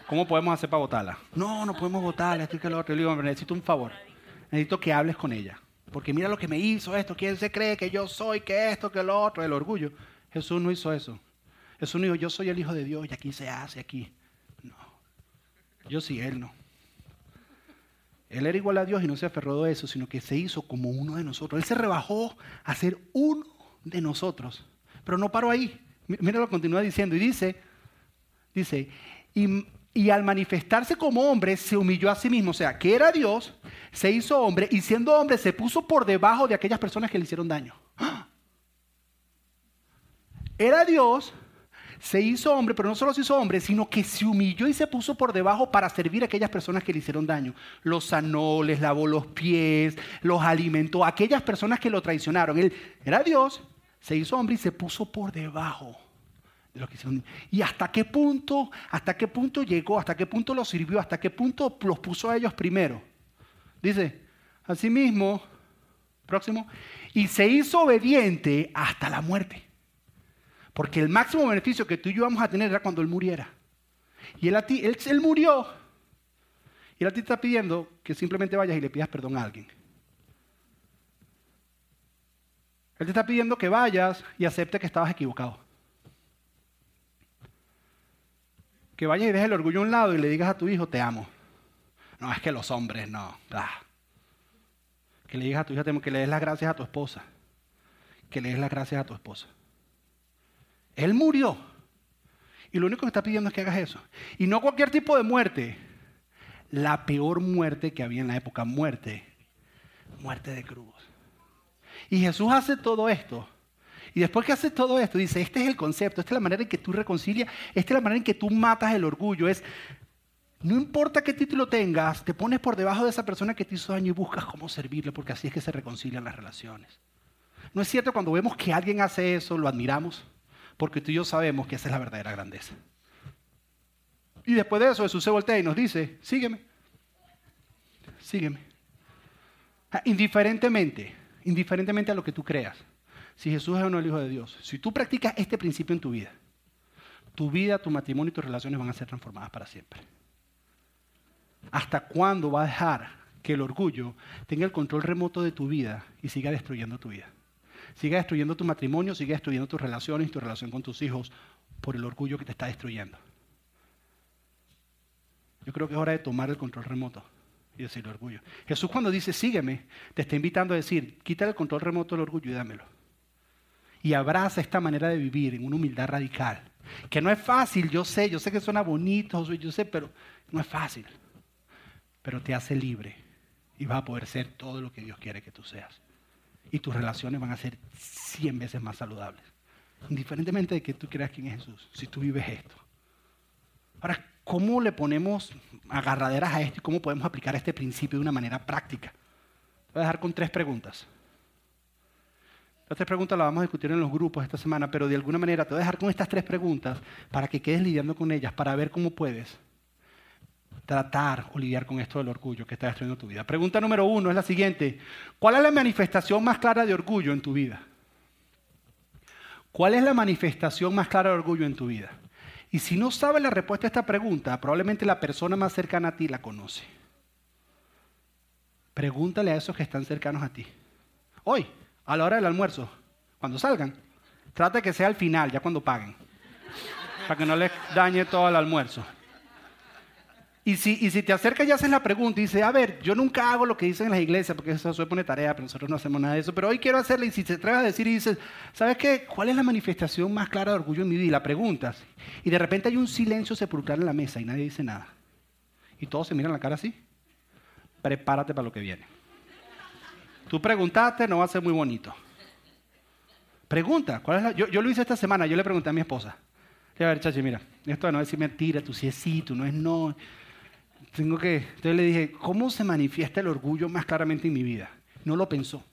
¿Cómo podemos hacer para votarla? No, no podemos votarla, esto y que lo otro. Le digo, necesito un favor. Necesito que hables con ella. Porque mira lo que me hizo esto. ¿Quién se cree que yo soy, que esto, que lo otro? El orgullo. Jesús no hizo eso. Jesús no dijo, yo soy el Hijo de Dios y aquí se hace, aquí. No. Yo sí, Él no. Él era igual a Dios y no se aferró de eso, sino que se hizo como uno de nosotros. Él se rebajó a ser uno de nosotros. Pero no paró ahí. Mira lo que continúa diciendo. Y dice, dice, y, y al manifestarse como hombre, se humilló a sí mismo. O sea, que era Dios, se hizo hombre y siendo hombre se puso por debajo de aquellas personas que le hicieron daño. ¡Ah! Era Dios, se hizo hombre, pero no solo se hizo hombre, sino que se humilló y se puso por debajo para servir a aquellas personas que le hicieron daño. Los sanó, les lavó los pies, los alimentó, aquellas personas que lo traicionaron. Él era Dios, se hizo hombre y se puso por debajo de lo que hicieron. ¿Y hasta qué punto, hasta qué punto llegó, hasta qué punto los sirvió, hasta qué punto los puso a ellos primero? Dice, asimismo, próximo, y se hizo obediente hasta la muerte. Porque el máximo beneficio que tú y yo vamos a tener era cuando Él muriera. Y Él, a ti, él, él murió. Y Él a ti está pidiendo que simplemente vayas y le pidas perdón a alguien. Él te está pidiendo que vayas y acepte que estabas equivocado. Que vayas y dejes el orgullo a un lado y le digas a tu hijo, te amo. No, es que los hombres no. Que le digas a tu hija, que le des las gracias a tu esposa. Que le des las gracias a tu esposa. Él murió. Y lo único que está pidiendo es que hagas eso. Y no cualquier tipo de muerte. La peor muerte que había en la época, muerte. Muerte de cruz. Y Jesús hace todo esto. Y después que hace todo esto, dice, este es el concepto, esta es la manera en que tú reconcilias, esta es la manera en que tú matas el orgullo. Es, no importa qué título tengas, te pones por debajo de esa persona que te hizo daño y buscas cómo servirle, porque así es que se reconcilian las relaciones. ¿No es cierto cuando vemos que alguien hace eso, lo admiramos? Porque tú y yo sabemos que esa es la verdadera grandeza. Y después de eso Jesús se voltea y nos dice, sígueme, sígueme. Indiferentemente, indiferentemente a lo que tú creas, si Jesús es o no el Hijo de Dios, si tú practicas este principio en tu vida, tu vida, tu matrimonio y tus relaciones van a ser transformadas para siempre. ¿Hasta cuándo va a dejar que el orgullo tenga el control remoto de tu vida y siga destruyendo tu vida? Sigue destruyendo tu matrimonio, sigue destruyendo tus relaciones tu relación con tus hijos por el orgullo que te está destruyendo. Yo creo que es hora de tomar el control remoto y decir orgullo. Jesús cuando dice sígueme, te está invitando a decir, quita el control remoto del orgullo y dámelo. Y abraza esta manera de vivir en una humildad radical. Que no es fácil, yo sé, yo sé que suena bonito, yo sé, pero no es fácil. Pero te hace libre y vas a poder ser todo lo que Dios quiere que tú seas y tus relaciones van a ser 100 veces más saludables. Indiferentemente de que tú creas quién es Jesús, si tú vives esto. Ahora, ¿cómo le ponemos agarraderas a esto y cómo podemos aplicar este principio de una manera práctica? Voy a dejar con tres preguntas. Las tres preguntas las vamos a discutir en los grupos esta semana, pero de alguna manera te voy a dejar con estas tres preguntas para que quedes lidiando con ellas, para ver cómo puedes tratar o lidiar con esto del orgullo que está destruyendo tu vida. Pregunta número uno es la siguiente. ¿Cuál es la manifestación más clara de orgullo en tu vida? ¿Cuál es la manifestación más clara de orgullo en tu vida? Y si no sabes la respuesta a esta pregunta, probablemente la persona más cercana a ti la conoce. Pregúntale a esos que están cercanos a ti. Hoy, a la hora del almuerzo, cuando salgan, Trata que sea al final, ya cuando paguen. Para que no les dañe todo el almuerzo. Y si, te acercas y haces la pregunta y dices, a ver, yo nunca hago lo que dicen en las iglesias, porque eso se pone tarea, pero nosotros no hacemos nada de eso, pero hoy quiero hacerle, y si te atreves a decir y dices, ¿sabes qué? ¿Cuál es la manifestación más clara de orgullo en mi vida? Y la preguntas. Y de repente hay un silencio sepulcral en la mesa y nadie dice nada. Y todos se miran la cara así. Prepárate para lo que viene. Tú preguntaste, no va a ser muy bonito. Pregunta, ¿cuál es la? Yo, lo hice esta semana, yo le pregunté a mi esposa. A ver, chachi, mira, esto no es decir mentira, tú sí es sí, tú no es no tengo que... Entonces le dije, ¿cómo se manifiesta el orgullo más claramente en mi vida? No lo pensó.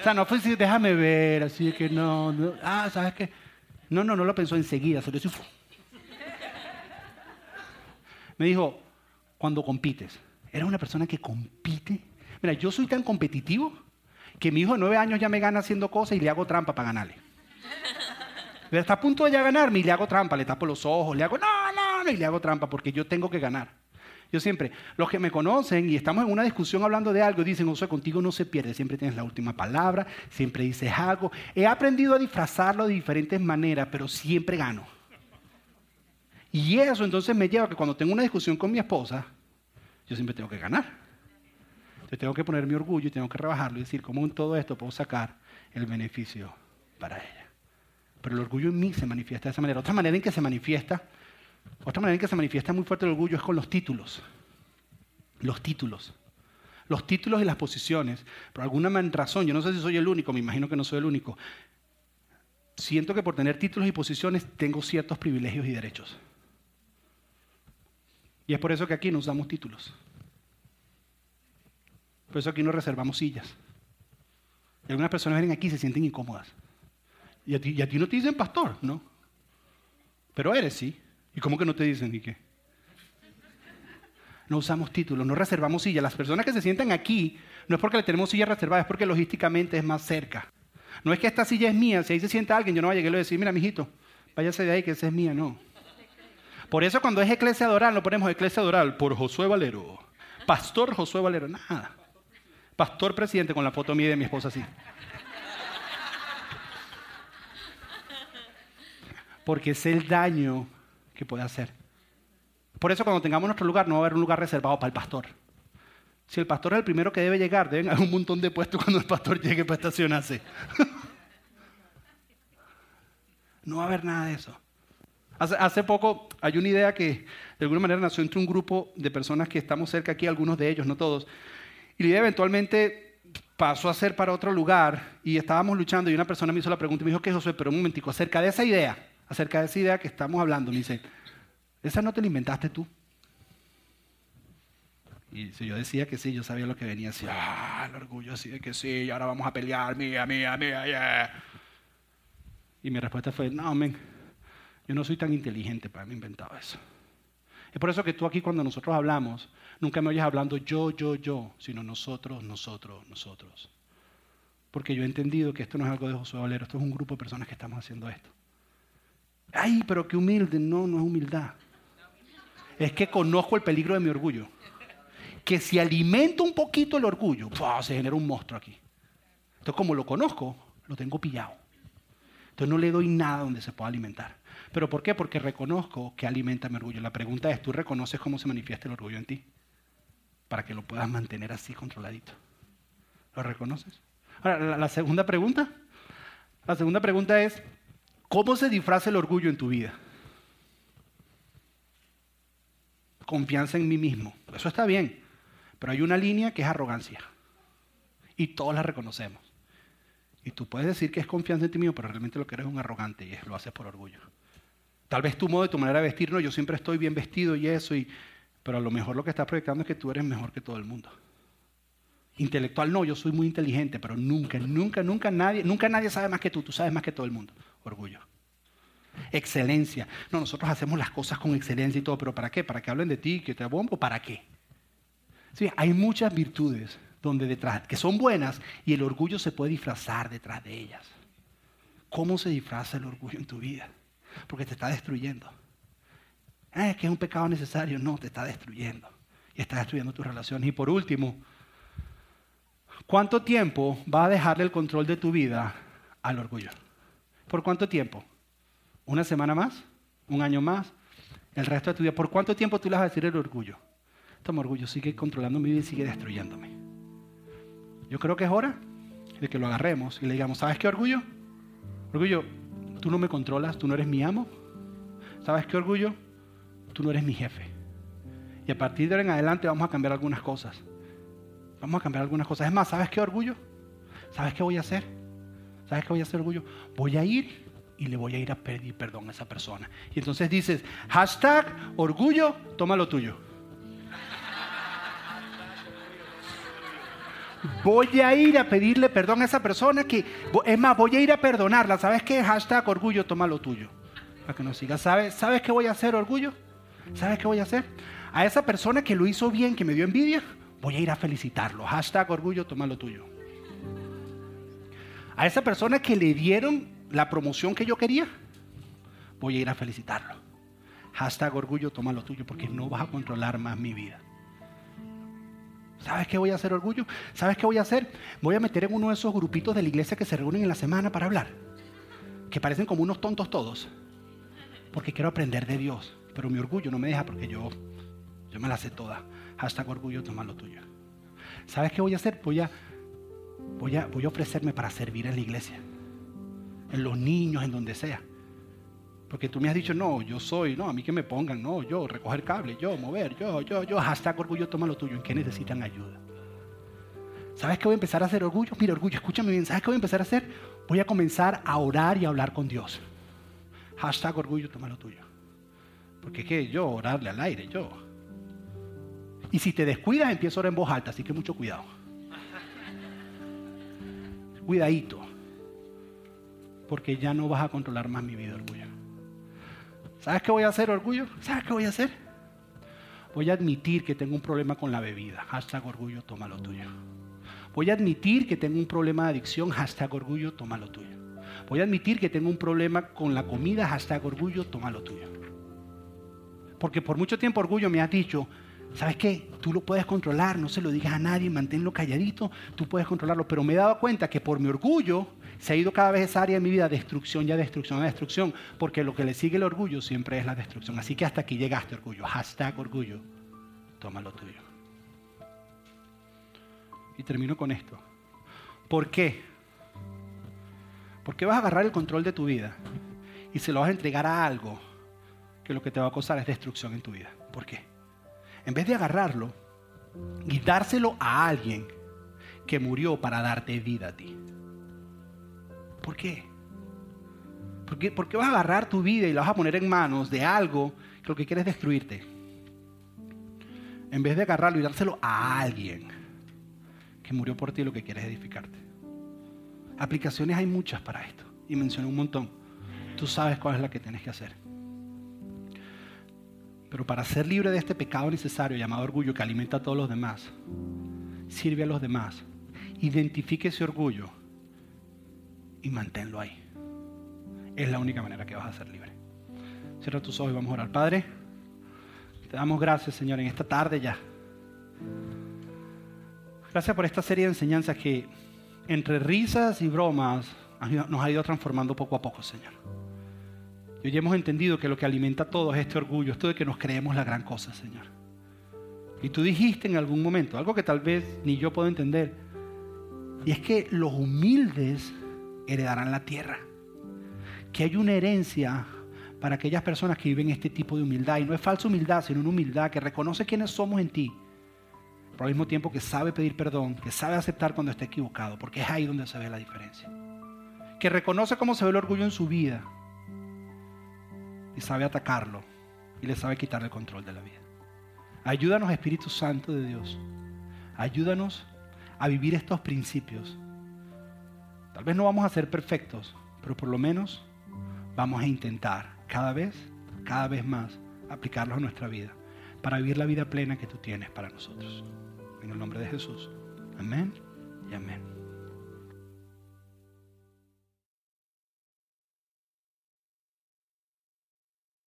O sea, no fue decir, déjame ver, así que no, Ah, ¿sabes qué? No, no, no lo pensó enseguida, se. Me dijo, cuando compites. Era una persona que compite. Mira, yo soy tan competitivo que mi hijo de nueve años ya me gana haciendo cosas y le hago trampa para ganarle. Pero está a punto de ya ganarme y le hago trampa, le tapo los ojos, le hago, no, y le hago trampa porque yo tengo que ganar. Yo siempre, los que me conocen y estamos en una discusión hablando de algo, dicen, José, contigo no se pierde, siempre tienes la última palabra, siempre dices algo. He aprendido a disfrazarlo de diferentes maneras, pero siempre gano. Y eso entonces me lleva a que cuando tengo una discusión con mi esposa, yo siempre tengo que ganar. Yo tengo que poner mi orgullo y tengo que rebajarlo y decir, ¿cómo en todo esto puedo sacar el beneficio para ella? Pero el orgullo en mí se manifiesta de esa manera. Otra manera en que se manifiesta, otra manera en que se manifiesta muy fuerte el orgullo es con los títulos. Los títulos. Los títulos y las posiciones. Por alguna razón, yo no sé si soy el único, me imagino que no soy el único. Siento que por tener títulos y posiciones tengo ciertos privilegios y derechos. Y es por eso que aquí nos damos títulos. Por eso aquí nos reservamos sillas. Y algunas personas vienen aquí y se sienten incómodas. Y a, ti, a ti no te dicen pastor, ¿no? Pero eres, sí. ¿Y cómo que no te dicen ni qué? No usamos títulos, no reservamos silla. Las personas que se sientan aquí no es porque le tenemos silla reservada, es porque logísticamente es más cerca. No es que esta silla es mía, si ahí se sienta alguien, yo no voy a llegar a decir, mira, mijito, váyase de ahí que esa es mía, no. Por eso cuando es Eclesia Doral, lo ponemos Eclesia Doral por Josué Valero. Pastor Josué Valero, nada. Pastor presidente con la foto mía de mi esposa así. porque es el daño que puede hacer. Por eso cuando tengamos nuestro lugar no va a haber un lugar reservado para el pastor. Si el pastor es el primero que debe llegar, deben haber un montón de puestos cuando el pastor llegue para estacionarse. no va a haber nada de eso. Hace, poco hay una idea que de alguna manera nació entre un grupo de personas que estamos cerca aquí, algunos de ellos, no todos. Y la idea eventualmente pasó a ser para otro lugar y estábamos luchando y una persona me hizo la pregunta y me dijo que José, pero un momentico, acerca de esa idea, acerca de esa idea que estamos hablando. Me dice, ¿esa no te la inventaste tú? Y si yo decía que sí, yo sabía lo que venía así, ah, el orgullo así de que sí, y ahora vamos a pelear, mía, mía, mía, yeah. Y mi respuesta fue, no, men, yo no soy tan inteligente para haberme inventado eso. Es por eso que tú aquí cuando nosotros hablamos, nunca me oyes hablando yo, yo, yo, sino nosotros, nosotros, nosotros. Porque yo he entendido que esto no es algo de Josué Valero, esto es un grupo de personas que estamos haciendo esto. Ay, pero qué humilde. No, no es humildad. Es que conozco el peligro de mi orgullo. Que si alimento un poquito el orgullo, se genera un monstruo aquí. Entonces, como lo conozco, lo tengo pillado. Entonces, no le doy nada donde se pueda alimentar. ¿Pero por qué? Porque reconozco que alimenta mi orgullo. La pregunta es, ¿tú reconoces cómo se manifiesta el orgullo en ti? Para que lo puedas mantener así controladito. ¿Lo reconoces? Ahora, la segunda pregunta. La segunda pregunta es, ¿Cómo se disfraza el orgullo en tu vida? Confianza en mí mismo. Eso está bien. Pero hay una línea que es arrogancia. Y todos la reconocemos. Y tú puedes decir que es confianza en ti mismo, pero realmente lo que eres es un arrogante y lo haces por orgullo. Tal vez tu modo y tu manera de vestir, no, yo siempre estoy bien vestido y eso, y, pero a lo mejor lo que estás proyectando es que tú eres mejor que todo el mundo. Intelectual, no, yo soy muy inteligente, pero nunca, nunca, nunca nadie, nunca nadie sabe más que tú, tú sabes más que todo el mundo orgullo. Excelencia. No, nosotros hacemos las cosas con excelencia y todo, pero ¿para qué? ¿Para que hablen de ti, que te bombo? ¿Para qué? Sí, hay muchas virtudes donde detrás, que son buenas y el orgullo se puede disfrazar detrás de ellas. ¿Cómo se disfraza el orgullo en tu vida? Porque te está destruyendo. Ah, que es un pecado necesario. No, te está destruyendo. Y está destruyendo tus relaciones. Y por último, ¿cuánto tiempo va a dejarle el control de tu vida al orgullo. ¿Por cuánto tiempo? ¿Una semana más? ¿Un año más? ¿El resto de tu vida? ¿Por cuánto tiempo tú le vas a decir el orgullo? Toma orgullo, sigue controlando mi vida y sigue destruyéndome. Yo creo que es hora de que lo agarremos y le digamos, ¿sabes qué orgullo? Orgullo, tú no me controlas, tú no eres mi amo. ¿Sabes qué orgullo? Tú no eres mi jefe. Y a partir de ahora en adelante vamos a cambiar algunas cosas. Vamos a cambiar algunas cosas. Es más, ¿sabes qué orgullo? ¿Sabes qué voy a hacer? ¿Sabes qué voy a hacer orgullo? Voy a ir y le voy a ir a pedir perdón a esa persona. Y entonces dices, hashtag orgullo, toma lo tuyo. Voy a ir a pedirle perdón a esa persona que, es más, voy a ir a perdonarla. ¿Sabes qué? Hashtag orgullo, toma lo tuyo. Para que nos siga. ¿Sabes, ¿Sabes qué voy a hacer, orgullo? ¿Sabes qué voy a hacer? A esa persona que lo hizo bien, que me dio envidia, voy a ir a felicitarlo. Hashtag orgullo, toma lo tuyo. A esa persona que le dieron la promoción que yo quería, voy a ir a felicitarlo. Hashtag orgullo, toma lo tuyo, porque no vas a controlar más mi vida. ¿Sabes qué voy a hacer orgullo? ¿Sabes qué voy a hacer? Voy a meter en uno de esos grupitos de la iglesia que se reúnen en la semana para hablar. Que parecen como unos tontos todos. Porque quiero aprender de Dios. Pero mi orgullo no me deja porque yo, yo me la sé toda. Hashtag orgullo, toma lo tuyo. ¿Sabes qué voy a hacer? Voy a, voy a, voy a ofrecerme para servir en la iglesia. En los niños, en donde sea. Porque tú me has dicho, no, yo soy, no, a mí que me pongan, no, yo, recoger cable, yo, mover, yo, yo, yo, hashtag orgullo, toma lo tuyo, ¿en qué necesitan ayuda? ¿Sabes qué voy a empezar a hacer orgullo? Mira, orgullo, escúchame bien, ¿sabes qué voy a empezar a hacer? Voy a comenzar a orar y a hablar con Dios. Hashtag orgullo, toma lo tuyo. Porque qué, yo orarle al aire, yo. Y si te descuidas, empiezo a orar en voz alta, así que mucho cuidado. Cuidadito. Porque ya no vas a controlar más mi vida, orgullo. ¿Sabes qué voy a hacer, orgullo? ¿Sabes qué voy a hacer? Voy a admitir que tengo un problema con la bebida. Hashtag orgullo, toma lo tuyo. Voy a admitir que tengo un problema de adicción. Hashtag orgullo, toma lo tuyo. Voy a admitir que tengo un problema con la comida. Hashtag orgullo, toma lo tuyo. Porque por mucho tiempo orgullo me ha dicho, ¿sabes qué? Tú lo puedes controlar, no se lo digas a nadie, manténlo calladito, tú puedes controlarlo. Pero me he dado cuenta que por mi orgullo se ha ido cada vez esa área de mi vida destrucción, ya destrucción, a destrucción, porque lo que le sigue el orgullo siempre es la destrucción. Así que hasta aquí llegaste, orgullo. Hashtag orgullo. Toma lo tuyo. Y termino con esto. ¿Por qué? ¿Por qué vas a agarrar el control de tu vida y se lo vas a entregar a algo que lo que te va a causar es destrucción en tu vida? ¿Por qué? En vez de agarrarlo y dárselo a alguien que murió para darte vida a ti. ¿Por qué? ¿Por qué, ¿Por qué vas a agarrar tu vida y la vas a poner en manos de algo que lo que quiere es destruirte? En vez de agarrarlo y dárselo a alguien que murió por ti, lo que quiere es edificarte. Aplicaciones hay muchas para esto. Y mencioné un montón. Tú sabes cuál es la que tienes que hacer. Pero para ser libre de este pecado necesario llamado orgullo que alimenta a todos los demás, sirve a los demás. Identifique ese orgullo y manténlo ahí. Es la única manera que vas a ser libre. Cierra tus ojos y vamos a orar. Padre, te damos gracias, Señor, en esta tarde ya. Gracias por esta serie de enseñanzas que entre risas y bromas nos ha ido transformando poco a poco, Señor. Y hoy hemos entendido que lo que alimenta todo es este orgullo, esto de que nos creemos la gran cosa, Señor. Y tú dijiste en algún momento, algo que tal vez ni yo puedo entender, y es que los humildes heredarán la tierra. Que hay una herencia para aquellas personas que viven este tipo de humildad. Y no es falsa humildad, sino una humildad que reconoce quiénes somos en ti. Pero al mismo tiempo que sabe pedir perdón, que sabe aceptar cuando está equivocado, porque es ahí donde se ve la diferencia. Que reconoce cómo se ve el orgullo en su vida y sabe atacarlo y le sabe quitar el control de la vida. Ayúdanos, Espíritu Santo de Dios. Ayúdanos a vivir estos principios Tal vez no vamos a ser perfectos, pero por lo menos vamos a intentar cada vez, cada vez más, aplicarlos a nuestra vida para vivir la vida plena que tú tienes para nosotros. En el nombre de Jesús. Amén y amén.